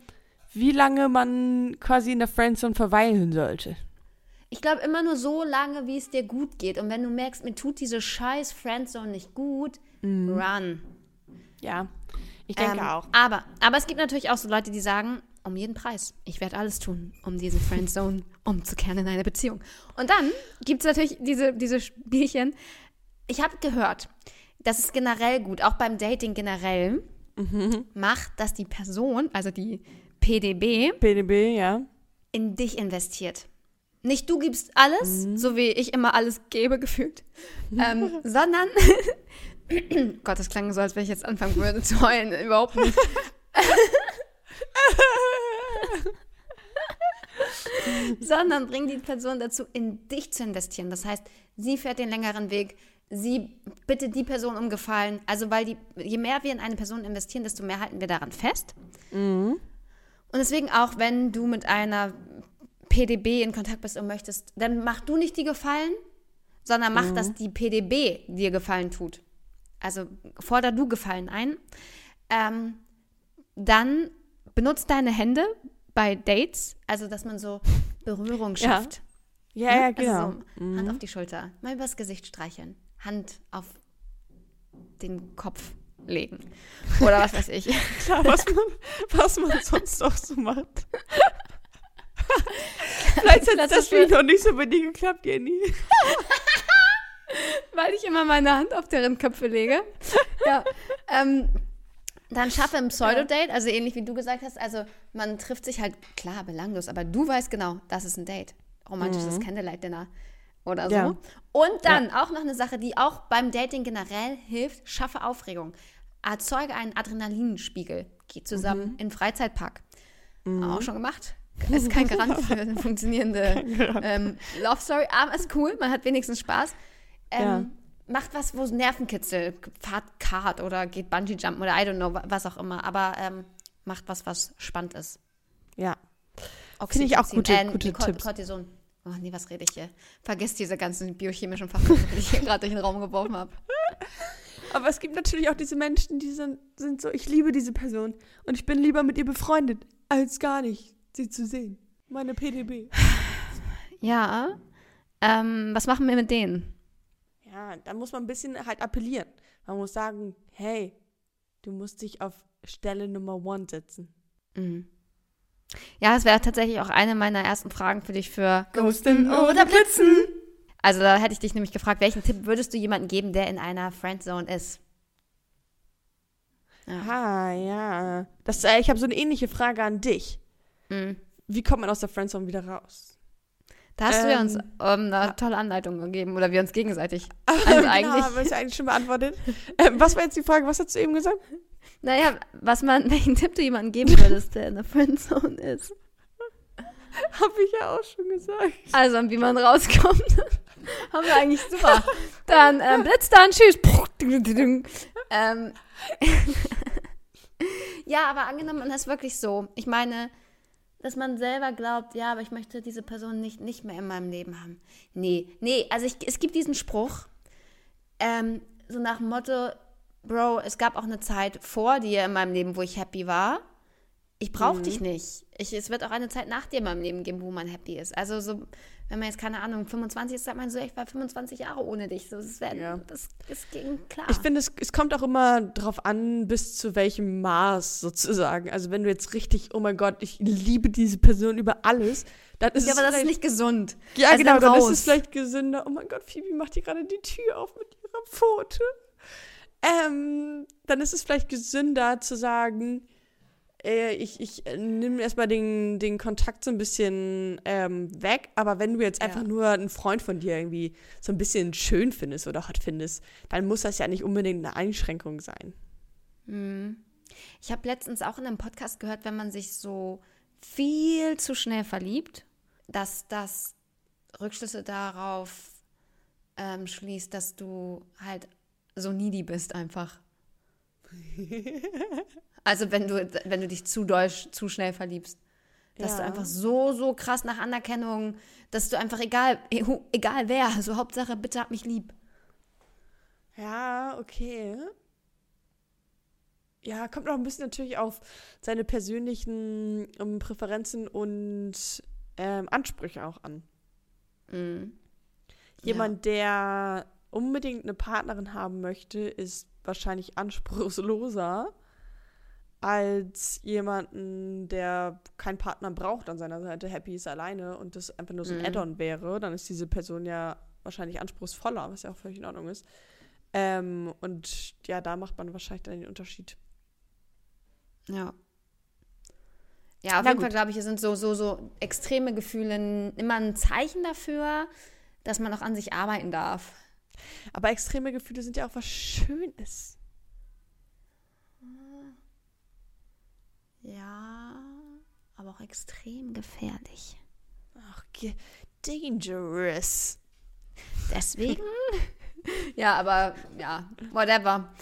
S1: wie lange man quasi in der Friendzone verweilen sollte.
S2: Ich glaube immer nur so lange, wie es dir gut geht. Und wenn du merkst, mir tut diese scheiß Friendzone nicht gut, run.
S1: Ja, ich denke
S2: Ähm,
S1: auch.
S2: Aber, aber es gibt natürlich auch so Leute, die sagen, um jeden Preis. Ich werde alles tun, um diese Friendzone umzukehren in eine Beziehung. Und dann gibt es natürlich diese, diese Spielchen. Ich habe gehört, das ist generell gut, auch beim Dating generell, macht, dass die Person, also die PDB,
S1: PDB, ja.
S2: in dich investiert. Nicht du gibst alles, so wie ich immer alles gebe, gefühlt, ähm, sondern, Gott, das klang so, als wenn ich jetzt anfangen würde zu heulen. Überhaupt nicht. sondern bring die Person dazu, in dich zu investieren. Das heißt, sie fährt den längeren Weg, sie bittet die Person um Gefallen. Also, weil die, je mehr wir in eine Person investieren, desto mehr halten wir daran fest. Und deswegen auch, wenn du mit einer PDB in Kontakt bist und möchtest, dann mach du nicht die Gefallen, sondern mach, dass die PDB dir Gefallen tut. Also forder du Gefallen ein. Ähm, dann benutzt deine Hände bei Dates, also dass man so Berührung
S1: Ja.
S2: schafft.
S1: Ja,
S2: Ne?
S1: ja, genau.
S2: Also so, Hand auf die Schulter, mal übers Gesicht streicheln, Hand auf den Kopf legen. Oder was weiß ich.
S1: Klar, was man, was man sonst auch so macht. Vielleicht hat das Spiel noch nicht so bei dir geklappt, Jenny.
S2: weil ich immer meine Hand auf deren Köpfe lege. Ja. Ähm, dann schaffe ein Pseudodate, also ähnlich wie du gesagt hast. Also man trifft sich halt, klar, belanglos, aber du weißt genau, das ist ein Date. Romantisches Candlelight-Dinner oder so.
S1: Ja.
S2: Und dann auch noch eine Sache, die auch beim Dating generell hilft, schaffe Aufregung. Erzeuge einen Adrenalinspiegel. Geh zusammen in den Freizeitpark. Auch schon gemacht. Ist kein Garant für eine funktionierende ähm, Love Story, aber ist cool, man hat wenigstens Spaß. Ähm,
S1: Ja.
S2: Macht was, wo es Nervenkitzel, fahrt Kart oder geht Bungee Jumpen oder I don't know, wa- was auch immer, aber ähm, macht was, was spannend ist.
S1: Ja. Finde ich auch gute-
S2: äh,
S1: gute Tipps.
S2: Cortison. Oh nee, was rede ich hier? Vergiss diese ganzen biochemischen Fachbegriffe, die ich hier gerade durch den Raum geworfen habe.
S1: Aber es gibt natürlich auch diese Menschen, die sind, sind so, ich liebe diese Person und ich bin lieber mit ihr befreundet, als gar nicht sie zu sehen. Meine PDB.
S2: Ja. Ähm, was machen wir mit denen?
S1: Ja, da muss man ein bisschen halt appellieren. Man muss sagen, hey, du musst dich auf Stelle Nummer one setzen.
S2: Mhm. Ja, es wäre tatsächlich auch eine meiner ersten Fragen für dich für
S1: Ghosten oder Blitzen.
S2: Also da hätte ich dich nämlich gefragt, welchen Tipp würdest du jemandem geben, der in einer Friendzone ist?
S1: Ja. Ah, ja. Das, äh, ich habe so eine ähnliche Frage an dich.
S2: Mhm.
S1: Wie kommt man aus der Friendzone wieder raus?
S2: Da hast
S1: Ähm,
S2: du ja uns ähm, eine tolle Anleitung gegeben oder wir uns gegenseitig.
S1: Also genau,
S2: eigentlich,
S1: haben wir es ja eigentlich schon beantwortet. ähm, was war jetzt die Frage? Was hast du eben gesagt?
S2: Naja, was man, welchen Tipp du jemandem geben würdest, der in der Friendzone ist.
S1: Habe ich ja auch schon gesagt.
S2: Also, wie man rauskommt. Haben wir eigentlich super. Dann ähm, Blitz dann, tschüss. ähm, ja, aber angenommen, man ist wirklich so. Ich meine, dass man selber glaubt, ja, aber ich möchte diese Person nicht, nicht mehr in meinem Leben haben. Nee, nee, also ich, es gibt diesen Spruch, ähm, so nach dem Motto, Bro, es gab auch eine Zeit vor dir in meinem Leben, wo ich happy war. Ich brauche
S1: Mhm.
S2: dich nicht. Ich, es wird auch eine Zeit nach dir in meinem Leben geben, wo man happy ist. Also so, wenn man jetzt, keine Ahnung, 25 ist, sagt man so, ich war 25 Jahre ohne dich. So, das, wär,
S1: Ja.
S2: das, das ging klar.
S1: Ich finde, es, es kommt auch immer drauf an, bis zu welchem Maß sozusagen. Also wenn du jetzt richtig, oh mein Gott, ich liebe diese Person über alles, dann ist
S2: ja,
S1: es
S2: aber das ist nicht gesund.
S1: Ja,
S2: also
S1: genau,
S2: dann
S1: dann ist es vielleicht gesünder. Oh mein Gott, Phoebe macht hier gerade die Tür auf mit ihrer Pfote. Ähm, dann ist es vielleicht gesünder zu sagen, äh, ich, ich äh, nehme erstmal den, den Kontakt so ein bisschen ähm, weg, aber wenn du jetzt
S2: Ja.
S1: einfach nur einen Freund von dir irgendwie so ein bisschen schön findest oder hot findest, dann muss das ja nicht unbedingt eine Einschränkung sein.
S2: Hm. Ich habe letztens auch in einem Podcast gehört, wenn man sich so viel zu schnell verliebt, dass das Rückschlüsse darauf ähm, schließt, dass du halt so needy bist einfach. Also wenn du, wenn du dich zu doll, zu schnell verliebst. Dass du
S1: Ja.
S2: einfach so, so krass nach Anerkennung, dass du einfach egal, egal wer, so Hauptsache bitte hab mich lieb.
S1: Ja, okay. Ja, kommt auch ein bisschen natürlich auf seine persönlichen ähm, Präferenzen und ähm, Ansprüche auch an.
S2: Mhm.
S1: Jemand, der unbedingt eine Partnerin haben möchte, ist wahrscheinlich anspruchsloser als jemanden, der keinen Partner braucht an seiner Seite, happy ist alleine und das einfach nur so ein
S2: Mhm.
S1: Add-on wäre, dann ist diese Person ja wahrscheinlich anspruchsvoller, was ja auch völlig in Ordnung ist. Ähm, und ja, da macht man wahrscheinlich dann den Unterschied.
S2: Ja. Ja, auf
S1: Na
S2: jeden Fall
S1: gut.
S2: glaube ich, sind so, so, so extreme Gefühle immer ein Zeichen dafür, dass man auch an sich arbeiten darf.
S1: Aber extreme Gefühle sind ja auch was Schönes.
S2: Ja, aber auch extrem gefährlich.
S1: Ach, ge- dangerous.
S2: Deswegen. ja, aber ja, whatever.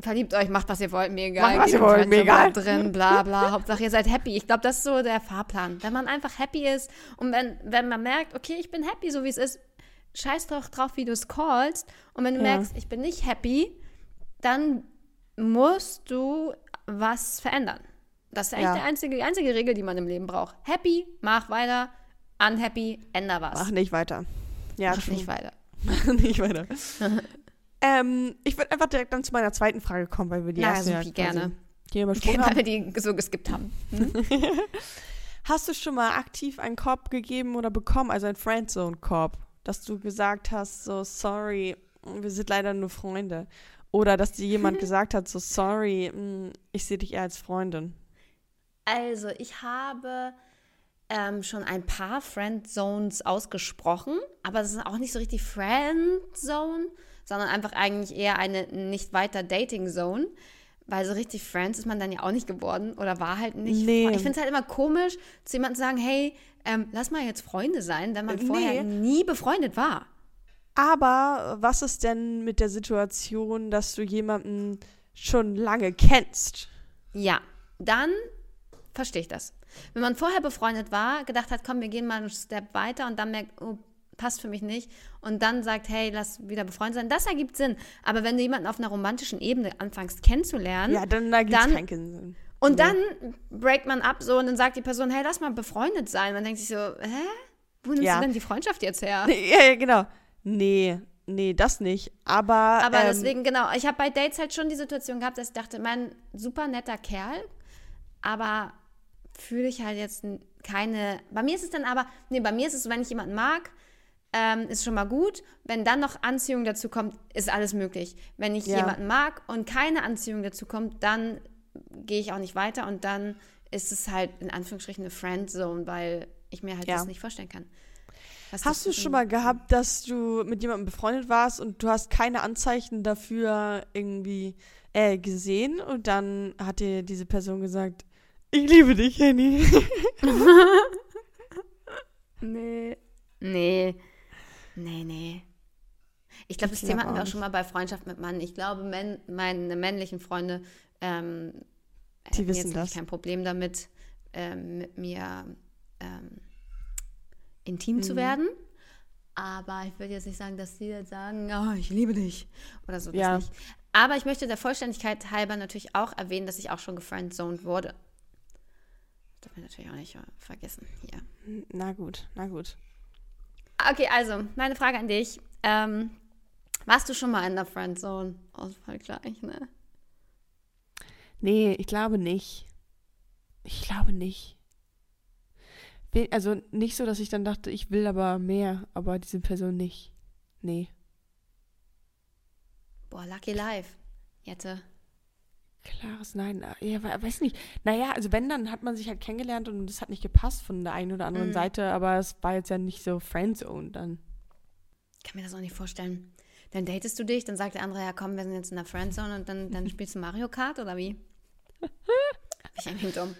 S2: Verliebt euch, macht was ihr wollt, mir egal.
S1: Macht, was ihr wollt, mir egal.
S2: bleibt drin, bla bla. Hauptsache ihr seid happy. Ich glaube, das ist so der Fahrplan. Wenn man einfach happy ist und wenn, wenn man merkt, okay, ich bin happy, so wie es ist, scheiß doch drauf, wie du es callst. Und wenn du
S1: Ja.
S2: merkst, ich bin nicht happy, dann musst du was verändern. Das ist eigentlich
S1: Ja.
S2: die, einzige, die einzige Regel, die man im Leben braucht. Happy, mach weiter. Unhappy, änder was.
S1: Mach nicht weiter. Ja,
S2: Mach nicht weiter.
S1: Mach nicht weiter. ähm, ich würde einfach direkt dann zu meiner zweiten Frage kommen, weil wir die
S2: Ja,
S1: erste quasi
S2: gerne.
S1: hier übersprungen
S2: Weil
S1: haben.
S2: wir die so geskippt haben.
S1: Hast du schon mal aktiv einen Korb gegeben oder bekommen, also einen Friendzone-Korb, dass du gesagt hast, so sorry, wir sind leider nur Freunde? Oder dass dir jemand gesagt hat, so sorry, mm, ich sehe dich eher als Freundin.
S2: Also, ich habe ähm, schon ein paar Friendzones ausgesprochen, aber das ist auch nicht so richtig Friendzone, sondern einfach eigentlich eher eine nicht weiter Dating-Zone. Weil so richtig Friends ist man dann ja auch nicht geworden oder war halt nicht.
S1: Nee.
S2: Ich finde es halt immer komisch, zu jemandem zu sagen, hey, ähm, lass mal jetzt Freunde sein, wenn man
S1: Nee.
S2: vorher nie befreundet war.
S1: Aber was ist denn mit der Situation, dass du jemanden schon lange kennst?
S2: Ja, dann verstehe ich das. Wenn man vorher befreundet war, gedacht hat, komm, wir gehen mal einen Step weiter und dann merkt, oh, passt für mich nicht und dann sagt, hey, lass wieder befreundet sein, das ergibt Sinn. Aber wenn du jemanden auf einer romantischen Ebene anfängst kennenzulernen
S1: Ja, dann da gibt es keinen Sinn.
S2: Und dann breakt man ab so und dann sagt die Person, hey, lass mal befreundet sein. Man denkt sich so, hä? Wo nimmst
S1: Ja.
S2: du denn die Freundschaft jetzt her?
S1: Ja, ja, genau. Nee, nee, das nicht. Aber.
S2: Aber
S1: ähm,
S2: deswegen, genau, ich habe bei Dates halt schon die Situation gehabt, dass ich dachte, mein super netter Kerl, aber fühle ich halt jetzt keine. Bei mir ist es dann aber, nee, bei mir ist es so, wenn ich jemanden mag, ähm, ist schon mal gut. Wenn dann noch Anziehung dazu kommt, ist alles möglich. Wenn ich
S1: Ja.
S2: jemanden mag und keine Anziehung dazu kommt, dann gehe ich auch nicht weiter und dann ist es halt in Anführungsstrichen eine Friendzone, weil ich mir halt
S1: Ja.
S2: das nicht vorstellen kann. Was
S1: Hast du schon mal gehabt, dass du mit jemandem befreundet warst und du hast keine Anzeichen dafür irgendwie äh, gesehen und dann hat dir diese Person gesagt, ich liebe dich, Henny.
S2: Nee. Nee. Nee, nee. Ich glaube, das Thema hatten wir
S1: auch
S2: auch schon mal bei Freundschaft mit Mann. Ich glaube, men meine männlichen Freunde ähm,
S1: Die wissen
S2: jetzt
S1: das.
S2: kein Problem damit, ähm, mit mir ähm, intim zu
S1: Mhm.
S2: werden. Aber ich würde jetzt nicht sagen, dass die jetzt sagen, oh, ich liebe dich oder so.
S1: Ja.
S2: nicht. Aber ich möchte der Vollständigkeit halber natürlich auch erwähnen, dass ich auch schon gefriendzoned wurde. Das darf ich natürlich auch nicht äh, vergessen hier.
S1: Na gut, na gut.
S2: Okay, also, meine Frage an dich. Ähm, warst du schon mal in der Friendzone? Ausfall gleich, ne?
S1: Nee, ich glaube nicht. Ich glaube nicht. Also nicht so, dass ich dann dachte, ich will aber mehr, aber diese Person nicht. Nee.
S2: Boah, Lucky Life. Jette.
S1: Klares Nein. äh, Ja, we- weiß nicht. Naja, also wenn, dann hat man sich halt kennengelernt und es hat nicht gepasst von der einen oder anderen
S2: Mhm.
S1: Seite, aber es war jetzt ja nicht so Friendzone dann.
S2: Ich kann mir das auch nicht vorstellen. Dann datest du dich, dann sagt der andere, ja komm, wir sind jetzt in der Friendzone und dann, dann spielst du Mario Kart oder wie? Bin ich irgendwie dumm.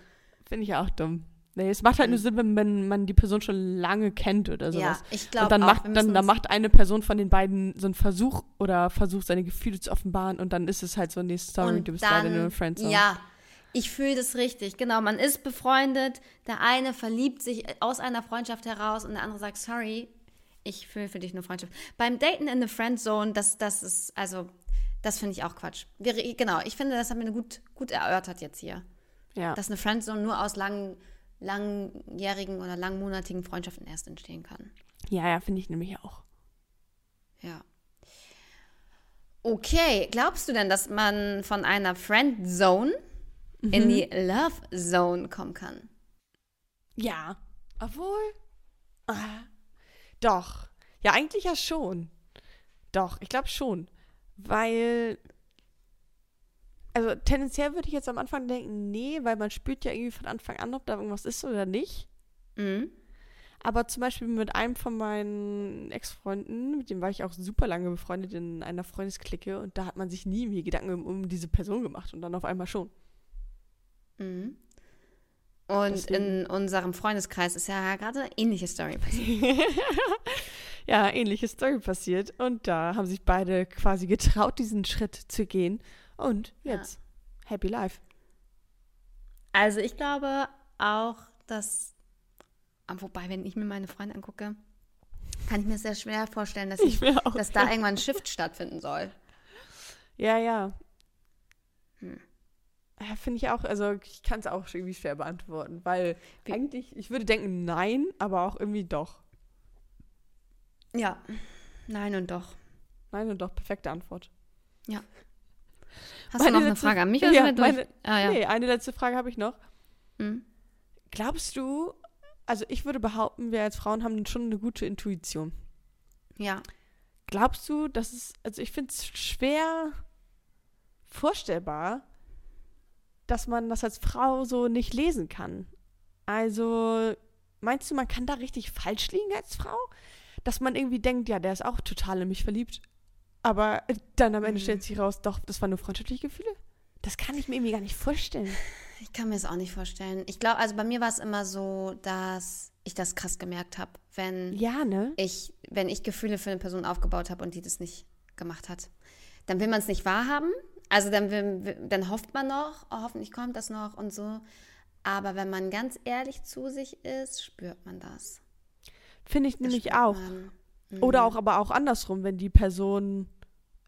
S1: Finde ich auch dumm. Nee, es macht halt nur Sinn, wenn, wenn man die Person schon lange kennt oder
S2: Mhm. Ja,
S1: sowas.
S2: ich glaube
S1: und dann
S2: auch.
S1: macht, dann, dann macht eine Person von den beiden so einen Versuch oder versucht seine Gefühle zu offenbaren und dann ist es halt so, nee, sorry,
S2: und
S1: du bist
S2: dann,
S1: leider nur ein Friendzone.
S2: Ja, ich fühle das richtig. Genau, man ist befreundet. Der eine verliebt sich aus einer Freundschaft heraus und der andere sagt, sorry, ich fühle für dich nur Freundschaft. Beim Daten in the Friendzone, das, das ist, also, das finde ich auch Quatsch. Wir, genau, ich finde, das haben wir gut, gut erörtert jetzt hier.
S1: ja.
S2: Dass eine Friendzone nur aus langen, langjährigen oder langmonatigen Freundschaften erst entstehen kann.
S1: Ja, ja, finde ich nämlich auch.
S2: Ja. Okay, glaubst du denn, dass man von einer Friendzone in die Love Zone kommen kann?
S1: Ja. Obwohl. Ah, doch. Ja, eigentlich ja schon. Doch, ich glaube schon. Weil. Also tendenziell würde ich jetzt am Anfang denken, nee, weil man spürt ja irgendwie von Anfang an, ob da irgendwas ist oder nicht.
S2: Mhm.
S1: Aber zum Beispiel mit einem von meinen Ex-Freunden, mit dem war ich auch super lange befreundet in einer Freundesklicke und da hat man sich nie irgendwie Gedanken um, um diese Person gemacht und dann auf einmal schon.
S2: Mhm. Und in unserem Freundeskreis ist ja gerade eine ähnliche Story passiert.
S1: ja, ähnliche Story passiert und da haben sich beide quasi getraut, diesen Schritt zu gehen und
S2: Ja.
S1: jetzt Happy Life.
S2: Also ich glaube auch, dass, ah, wobei, wenn ich mir meine Freunde angucke, kann ich mir sehr schwer vorstellen, dass, ich,
S1: Ich auch.
S2: dass da irgendwann ein Shift stattfinden soll.
S1: Ja, ja.
S2: Hm.
S1: Ja, Finde ich auch, also ich kann es auch irgendwie schwer beantworten, weil
S2: Wie-
S1: eigentlich, ich würde denken nein, aber auch irgendwie doch.
S2: Ja, nein und doch.
S1: Nein und doch, perfekte Antwort.
S2: Hast
S1: Meine
S2: du noch eine
S1: letzte-
S2: Frage an mich oder
S1: Ja, meine-
S2: ah, ja.
S1: Nee, eine letzte Frage habe ich noch.
S2: Hm?
S1: Glaubst du, also ich würde behaupten, wir als Frauen haben schon eine gute Intuition.
S2: ja.
S1: Glaubst du, dass es, also ich finde es schwer vorstellbar, dass man das als Frau so nicht lesen kann. Also, meinst du, man kann da richtig falsch liegen als Frau? Dass man irgendwie denkt, ja, der ist auch total in mich verliebt. Aber dann am Ende
S2: Mhm.
S1: stellt sich raus, doch, das waren nur freundschaftliche Gefühle. Das kann ich mir irgendwie gar nicht vorstellen.
S2: Ich kann mir das auch nicht vorstellen. Ich glaube, also bei mir war es immer so, dass ich das krass gemerkt habe, wenn
S1: Ja, ne?
S2: ich, wenn ich Gefühle für eine Person aufgebaut habe und die das nicht gemacht hat. Dann will man es nicht wahrhaben. Also dann, will, dann hofft man noch, oh, hoffentlich kommt das noch und so. Aber wenn man ganz ehrlich zu sich ist, spürt man das.
S1: Finde ich
S2: Das
S1: nämlich auch.
S2: Mhm.
S1: Oder auch, aber auch andersrum, wenn die Person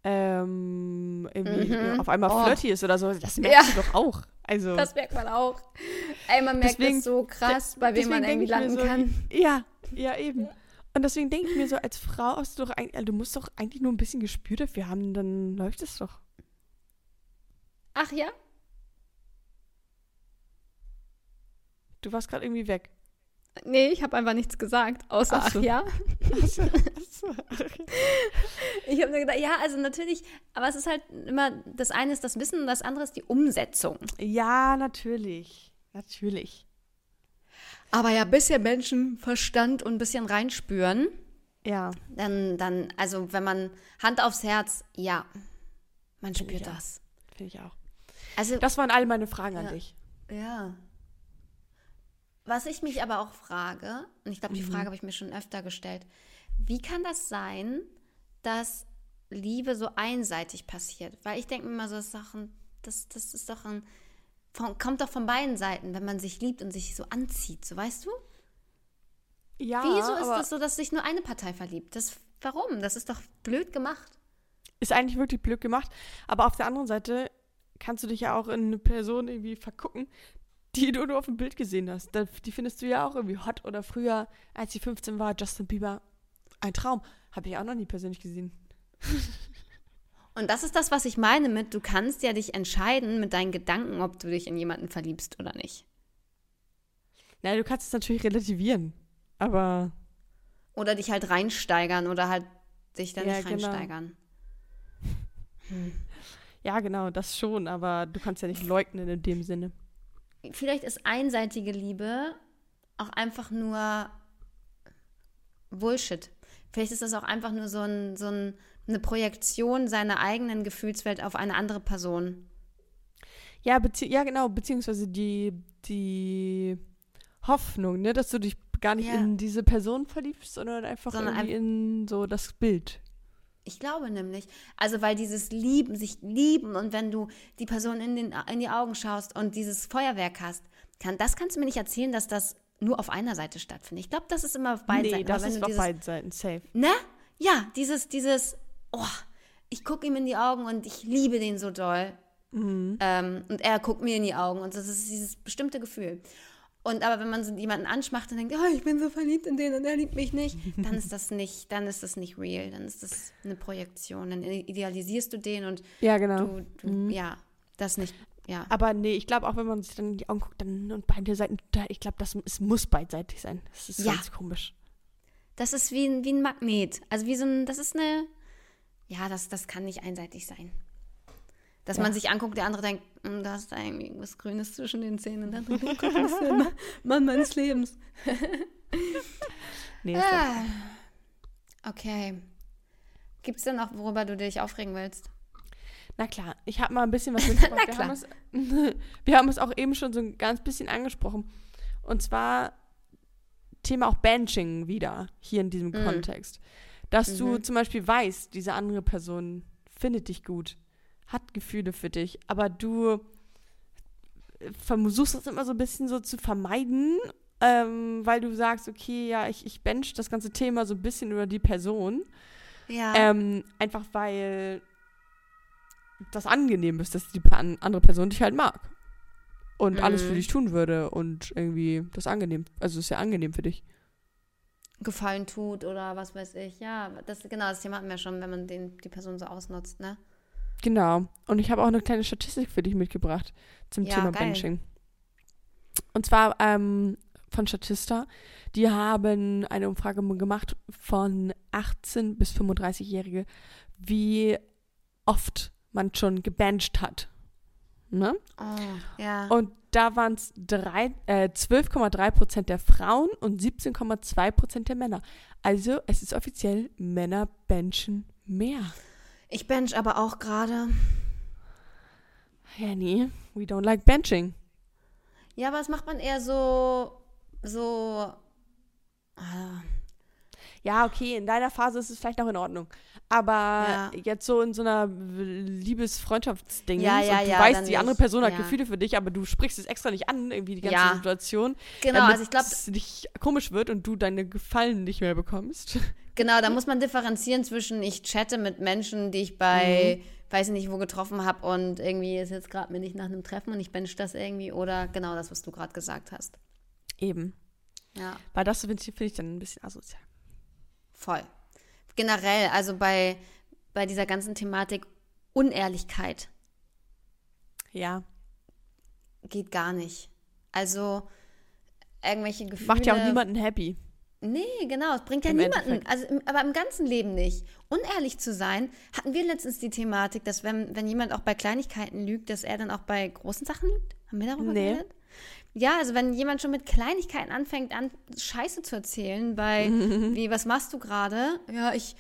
S1: ähm, irgendwie
S2: Mhm.
S1: auf einmal
S2: Oh.
S1: flirty ist oder so. Das merkst
S2: Ja.
S1: du doch auch. Also,
S2: Das merkt man auch. Ey, man merkt
S1: Deswegen-
S2: das so krass, bei wem man irgendwie landen
S1: so,
S2: kann.
S1: Ja, ja, eben. Und deswegen denke ich mir so, als Frau hast du doch eigentlich, du musst doch eigentlich nur ein bisschen Gespür dafür haben, dann läuft es doch.
S2: Ach ja?
S1: Du warst gerade irgendwie weg.
S2: Nee, ich habe einfach nichts gesagt, außer
S1: Ach so.
S2: ach ja. Ich habe nur gedacht, ja, also natürlich, aber es ist halt immer, das eine ist das Wissen und das andere ist die Umsetzung.
S1: Ja, natürlich. Natürlich.
S2: Aber ja, bisschen Menschenverstand und ein bisschen reinspüren,
S1: Ja,
S2: dann, dann, also wenn man Hand aufs Herz, ja, man spürt das.
S1: finde ich auch.
S2: Also,
S1: Das waren alle meine Fragen
S2: Ja.
S1: an dich.
S2: ja. Was ich mich aber auch frage, und ich glaube, die Frage habe ich mir schon öfter gestellt, wie kann das sein, dass Liebe so einseitig passiert? Weil ich denke mir immer so, das ist doch ein, das, das ist doch ein, von, kommt doch von beiden Seiten, wenn man sich liebt und sich so anzieht, so weißt du?
S1: Ja,
S2: Wieso ist das so, dass sich nur eine Partei verliebt? Das, warum? Das ist doch blöd gemacht.
S1: ist eigentlich wirklich blöd gemacht. Aber auf der anderen Seite kannst du dich ja auch in eine Person irgendwie vergucken, die du nur auf dem Bild gesehen hast. Da- Die findest du ja auch irgendwie hot. Oder früher, als sie 15 war, Justin Bieber, ein Traum. Habe ich auch noch nie persönlich gesehen.
S2: Und das ist das, was ich meine mit, du kannst ja dich entscheiden mit deinen Gedanken, ob du dich in jemanden verliebst oder nicht.
S1: Naja, du kannst es natürlich relativieren. Aber
S2: Oder dich halt reinsteigern oder halt dich dann
S1: Ja,
S2: nicht
S1: genau.
S2: reinsteigern.
S1: ja, genau, das schon. Aber du kannst ja nicht leugnen in dem Sinne.
S2: Vielleicht ist einseitige Liebe auch einfach nur Bullshit. Vielleicht ist das auch einfach nur so, ein, so ein, eine Projektion seiner eigenen Gefühlswelt auf eine andere Person.
S1: Ja, ja genau, beziehungsweise die, die Hoffnung, ne, dass du dich gar nicht
S2: Ja.
S1: in diese Person verliebst, sondern einfach
S2: Sondern
S1: irgendwie in so das Bild.
S2: Ich glaube nämlich. Also, weil dieses Lieben, sich lieben und wenn du die Person in, den, in die Augen schaust und dieses Feuerwerk hast, kann, das kannst du mir nicht erzählen, dass das nur auf einer Seite stattfindet. Ich glaube, das ist immer auf beiden
S1: nee,
S2: Seiten.
S1: das
S2: Aber wenn
S1: ist auf
S2: dieses,
S1: beiden Seiten safe.
S2: Ne? Ja, dieses, dieses, oh, ich gucke ihm in die Augen und ich liebe den so doll.
S1: Mhm.
S2: Ähm, und er guckt mir in die Augen und das ist dieses bestimmte Gefühl. Und aber wenn man so jemanden anschmacht und denkt, oh, ich bin so verliebt in den und er liebt mich nicht, dann ist das nicht, dann ist das nicht real, dann ist das eine Projektion. Dann idealisierst du den und
S1: Ja, genau.
S2: du, du ja, das nicht, ja.
S1: Aber nee, ich glaube auch, wenn man sich dann in die Augen guckt, dann und beide Seiten, ich glaube, das es muss beidseitig sein. Das ist
S2: Ja.
S1: ganz komisch.
S2: Das ist wie ein, wie ein Magnet. Also wie so ein, das ist eine, ja, das, das kann nicht einseitig sein. Dass
S1: Ja.
S2: man sich anguckt, der andere denkt, "Hm, da ist da irgendwie was Grünes zwischen den Zähnen. Der andere denkt, Gott, was ist der Ma- Mann meines Lebens.
S1: Nee, ist
S2: Ah. Okay. Gibt es denn auch, worüber du dich aufregen willst?
S1: Na klar, ich habe mal ein bisschen was mitgebracht.
S2: Na
S1: wir, haben es, wir haben es auch eben schon so ein ganz bisschen angesprochen. Und zwar Thema auch Benching wieder hier in diesem
S2: Mm.
S1: Kontext. Dass du
S2: Mhm.
S1: zum Beispiel weißt, diese andere Person findet dich gut, hat Gefühle für dich, aber du versuchst es immer so ein bisschen so zu vermeiden, ähm, weil du sagst, okay, ja, ich, ich bench das ganze Thema so ein bisschen über die Person.
S2: Ja.
S1: Ähm, einfach weil das angenehm ist, dass die andere Person dich halt mag. Und alles für
S2: Mhm.
S1: dich tun würde und irgendwie das angenehm, also ist ja angenehm für dich.
S2: Gefallen tut oder was weiß ich. Ja, das, genau, das Thema hatten wir schon, wenn man den, die Person so ausnutzt, ne?
S1: Genau. Und ich habe auch eine kleine Statistik für dich mitgebracht zum
S2: Ja,
S1: Thema
S2: geil.
S1: Benching. Und zwar ähm, von Statista. Die haben eine Umfrage gemacht von 18 bis 35-Jährige, wie oft man schon gebencht hat. Ne?
S2: Oh, ja.
S1: Und da waren es äh, 12,3 Prozent der Frauen und 17,2 Prozent der Männer. Also es ist offiziell Männer benchen mehr.
S2: Ich bench aber auch gerade.
S1: Henny, we don't like benching.
S2: Ja, aber das macht man eher so, so, ah,
S1: Ja, okay, in deiner Phase ist es vielleicht noch in Ordnung. Aber
S2: Ja.
S1: jetzt so in so einer Liebes-Freundschaftsding
S2: Ja, ja,
S1: und du weißt, die andere. Person hat. Gefühle für dich, aber du sprichst es extra nicht an, irgendwie die ganze. Situation.
S2: Genau,
S1: damit
S2: also ich glaube,
S1: es nicht komisch wird und du deine Gefallen nicht mehr bekommst.
S2: Genau, da muss man differenzieren zwischen ich chatte mit Menschen, die ich bei, mhm. weiß ich nicht, wo getroffen habe und irgendwie ist jetzt gerade mir nicht nach einem Treffen und ich bench das irgendwie oder genau das, was du gerade gesagt hast.
S1: Eben.
S2: Ja.
S1: Weil das finde ich, find ich dann ein bisschen asozial.
S2: Voll. Generell, also bei, bei dieser ganzen Thematik Unehrlichkeit.
S1: Ja.
S2: Geht gar nicht. Also irgendwelche Gefühle.
S1: Macht ja auch niemanden happy.
S2: Nee, genau, es bringt ja Im niemanden, Endeffekt. also im, aber im ganzen Leben nicht. Unehrlich zu sein, hatten wir letztens die Thematik, dass wenn, wenn jemand auch bei Kleinigkeiten lügt, dass er dann auch bei großen Sachen lügt? Haben wir darüber nee. geredet? Ja, also wenn jemand schon mit Kleinigkeiten anfängt an Scheiße zu erzählen, bei wie, was machst du gerade? Ja, ich,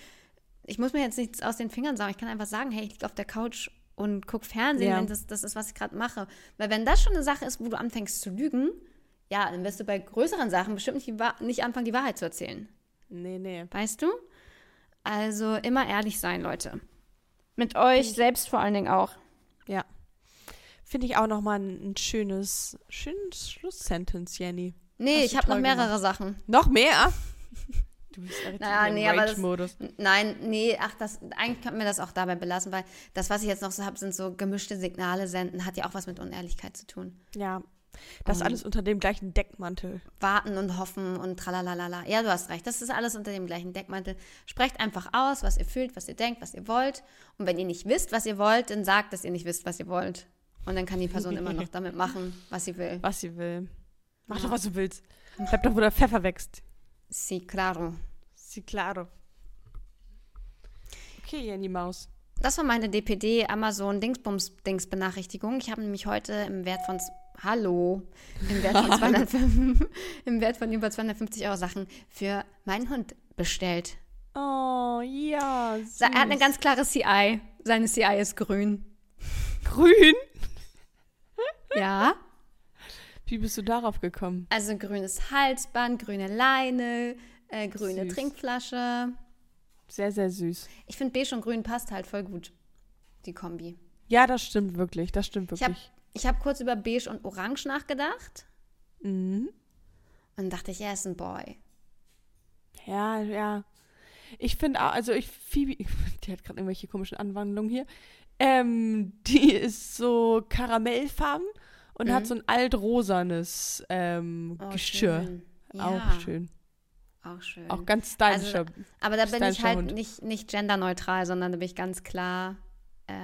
S2: ich muss mir jetzt nichts aus den Fingern sagen. Ich kann einfach sagen, hey, ich liege auf der Couch und gucke Fernsehen, ja. wenn das, das ist, was ich gerade mache. Weil wenn das schon eine Sache ist, wo du anfängst zu lügen, ja, dann wirst du bei größeren Sachen bestimmt nicht, nicht anfangen, die Wahrheit zu erzählen.
S1: Nee, nee.
S2: Weißt du? Also immer ehrlich sein, Leute. Mit euch selbst vor allen Dingen auch.
S1: Ja. Finde ich auch nochmal ein, ein schönes, schönes Schlusssentence, Jenny.
S2: Nee, Hast ich habe noch mehrere gemacht. Sachen.
S1: Noch mehr?
S2: Du bist ja naja, nee, aber das, Nein, nee, ach, das, eigentlich könnten wir das auch dabei belassen, weil das, was ich jetzt noch so habe, sind so gemischte Signale senden, hat ja auch was mit Unehrlichkeit zu tun.
S1: Ja, das um, alles unter dem gleichen Deckmantel.
S2: Warten und hoffen und tralalala. Ja, du hast recht. Das ist alles unter dem gleichen Deckmantel. Sprecht einfach aus, was ihr fühlt, was ihr denkt, was ihr wollt. Und wenn ihr nicht wisst, was ihr wollt, dann sagt, dass ihr nicht wisst, was ihr wollt. Und dann kann die Person immer noch damit machen, was sie will.
S1: Was sie will. Mach ja. doch, was du willst. Bleib doch, wo der Pfeffer wächst.
S2: Si, claro.
S1: Si, claro. Okay, Jenny Maus.
S2: Das war meine DPD Amazon Dingsbums Dings Benachrichtigung. Ich habe nämlich heute im Wert von Hallo. Im Wert von, 205, Im Wert von über 250 Euro Sachen für meinen Hund bestellt.
S1: Oh, ja. Süß.
S2: Er hat eine ganz klare CI. Seine CI ist grün.
S1: Grün?
S2: ja.
S1: Wie bist du darauf gekommen?
S2: Also grünes Halsband, grüne Leine, äh, grüne süß. Trinkflasche.
S1: Sehr, sehr süß.
S2: Ich finde beige und grün passt halt voll gut, die Kombi.
S1: Ja, das stimmt wirklich. Das stimmt wirklich.
S2: Ich habe ich habe kurz über Beige und Orange nachgedacht.
S1: Mhm.
S2: Und dachte ich, er ist ein Boy.
S1: Ja, ja. Ich finde auch, also ich, Phoebe, die hat gerade irgendwelche komischen Anwandlungen hier. Ähm, die ist so karamellfarben und mhm. hat so ein altrosanes ähm, oh, Geschirr. Schön. Ja. Auch schön.
S2: Auch schön.
S1: Auch ganz stylischer.
S2: Also, aber da bin ich halt nicht, nicht genderneutral, sondern da bin ich ganz klar, äh,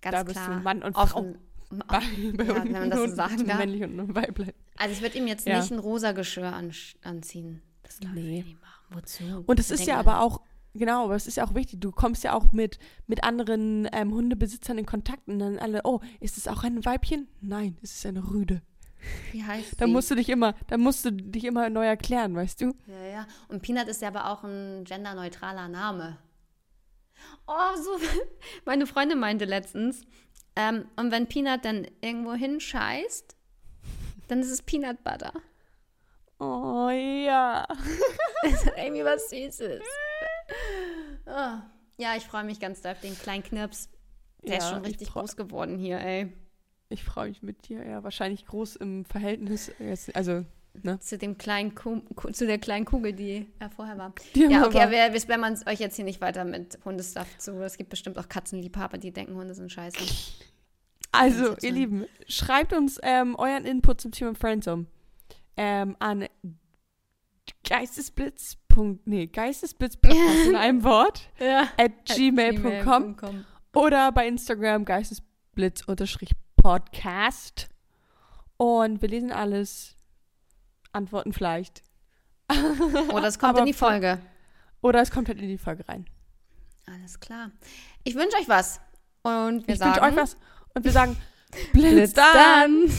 S2: ganz
S1: da bist klar du Mann und offen, Frau bei, bei
S2: ja, wenn man das so sagen darf.
S1: Männlich und weiblich.
S2: Also ich würde ihm jetzt ja. nicht ein rosa Geschirr an, anziehen.
S1: Das nee. ich nicht machen. Wozu? Und es ist ja aber auch, genau, aber es ist ja auch wichtig, du kommst ja auch mit, mit anderen ähm, Hundebesitzern in Kontakt und dann alle, oh, ist es auch ein Weibchen? Nein, es ist eine Rüde.
S2: Wie heißt
S1: Da musst du dich immer, da musst du dich immer neu erklären, weißt du?
S2: Ja, ja. Und Peanut ist ja aber auch ein genderneutraler Name. Oh, so. Meine Freundin meinte letztens, ähm, und wenn Peanut dann irgendwo hinscheißt, dann ist es Peanut Butter.
S1: Oh ja.
S2: das hat irgendwie was Süßes. Oh. Ja, ich freue mich ganz doll auf den kleinen Knirps. Der ja, ist schon richtig groß geworden hier, ey.
S1: Ich freue mich mit dir, ja. Wahrscheinlich groß im Verhältnis. Also Ne?
S2: Zu dem kleinen Ku zu der kleinen Kugel, die er vorher war. Die ja, okay, aber wir, spammern euch jetzt hier nicht weiter mit Hundestuff zu. Es gibt bestimmt auch Katzenliebhaber, die denken, Hunde sind scheiße.
S1: Also, ihr Lieben, schreibt uns ähm, euren Input zum Thema Friendzone ähm, an geistesblitz. Nee, geistesblitz in einem Wort
S2: ja,
S1: at gmail.com gmail oder bei Instagram geistesblitz-podcast. Und wir lesen alles antworten vielleicht.
S2: Oder es kommt in die Folge.
S1: Oder es kommt halt in die Folge rein.
S2: Alles klar. Ich wünsche euch was. Und wir
S1: ich
S2: sagen.
S1: wünsche euch was. Und wir sagen, Blitz, Blitz dann.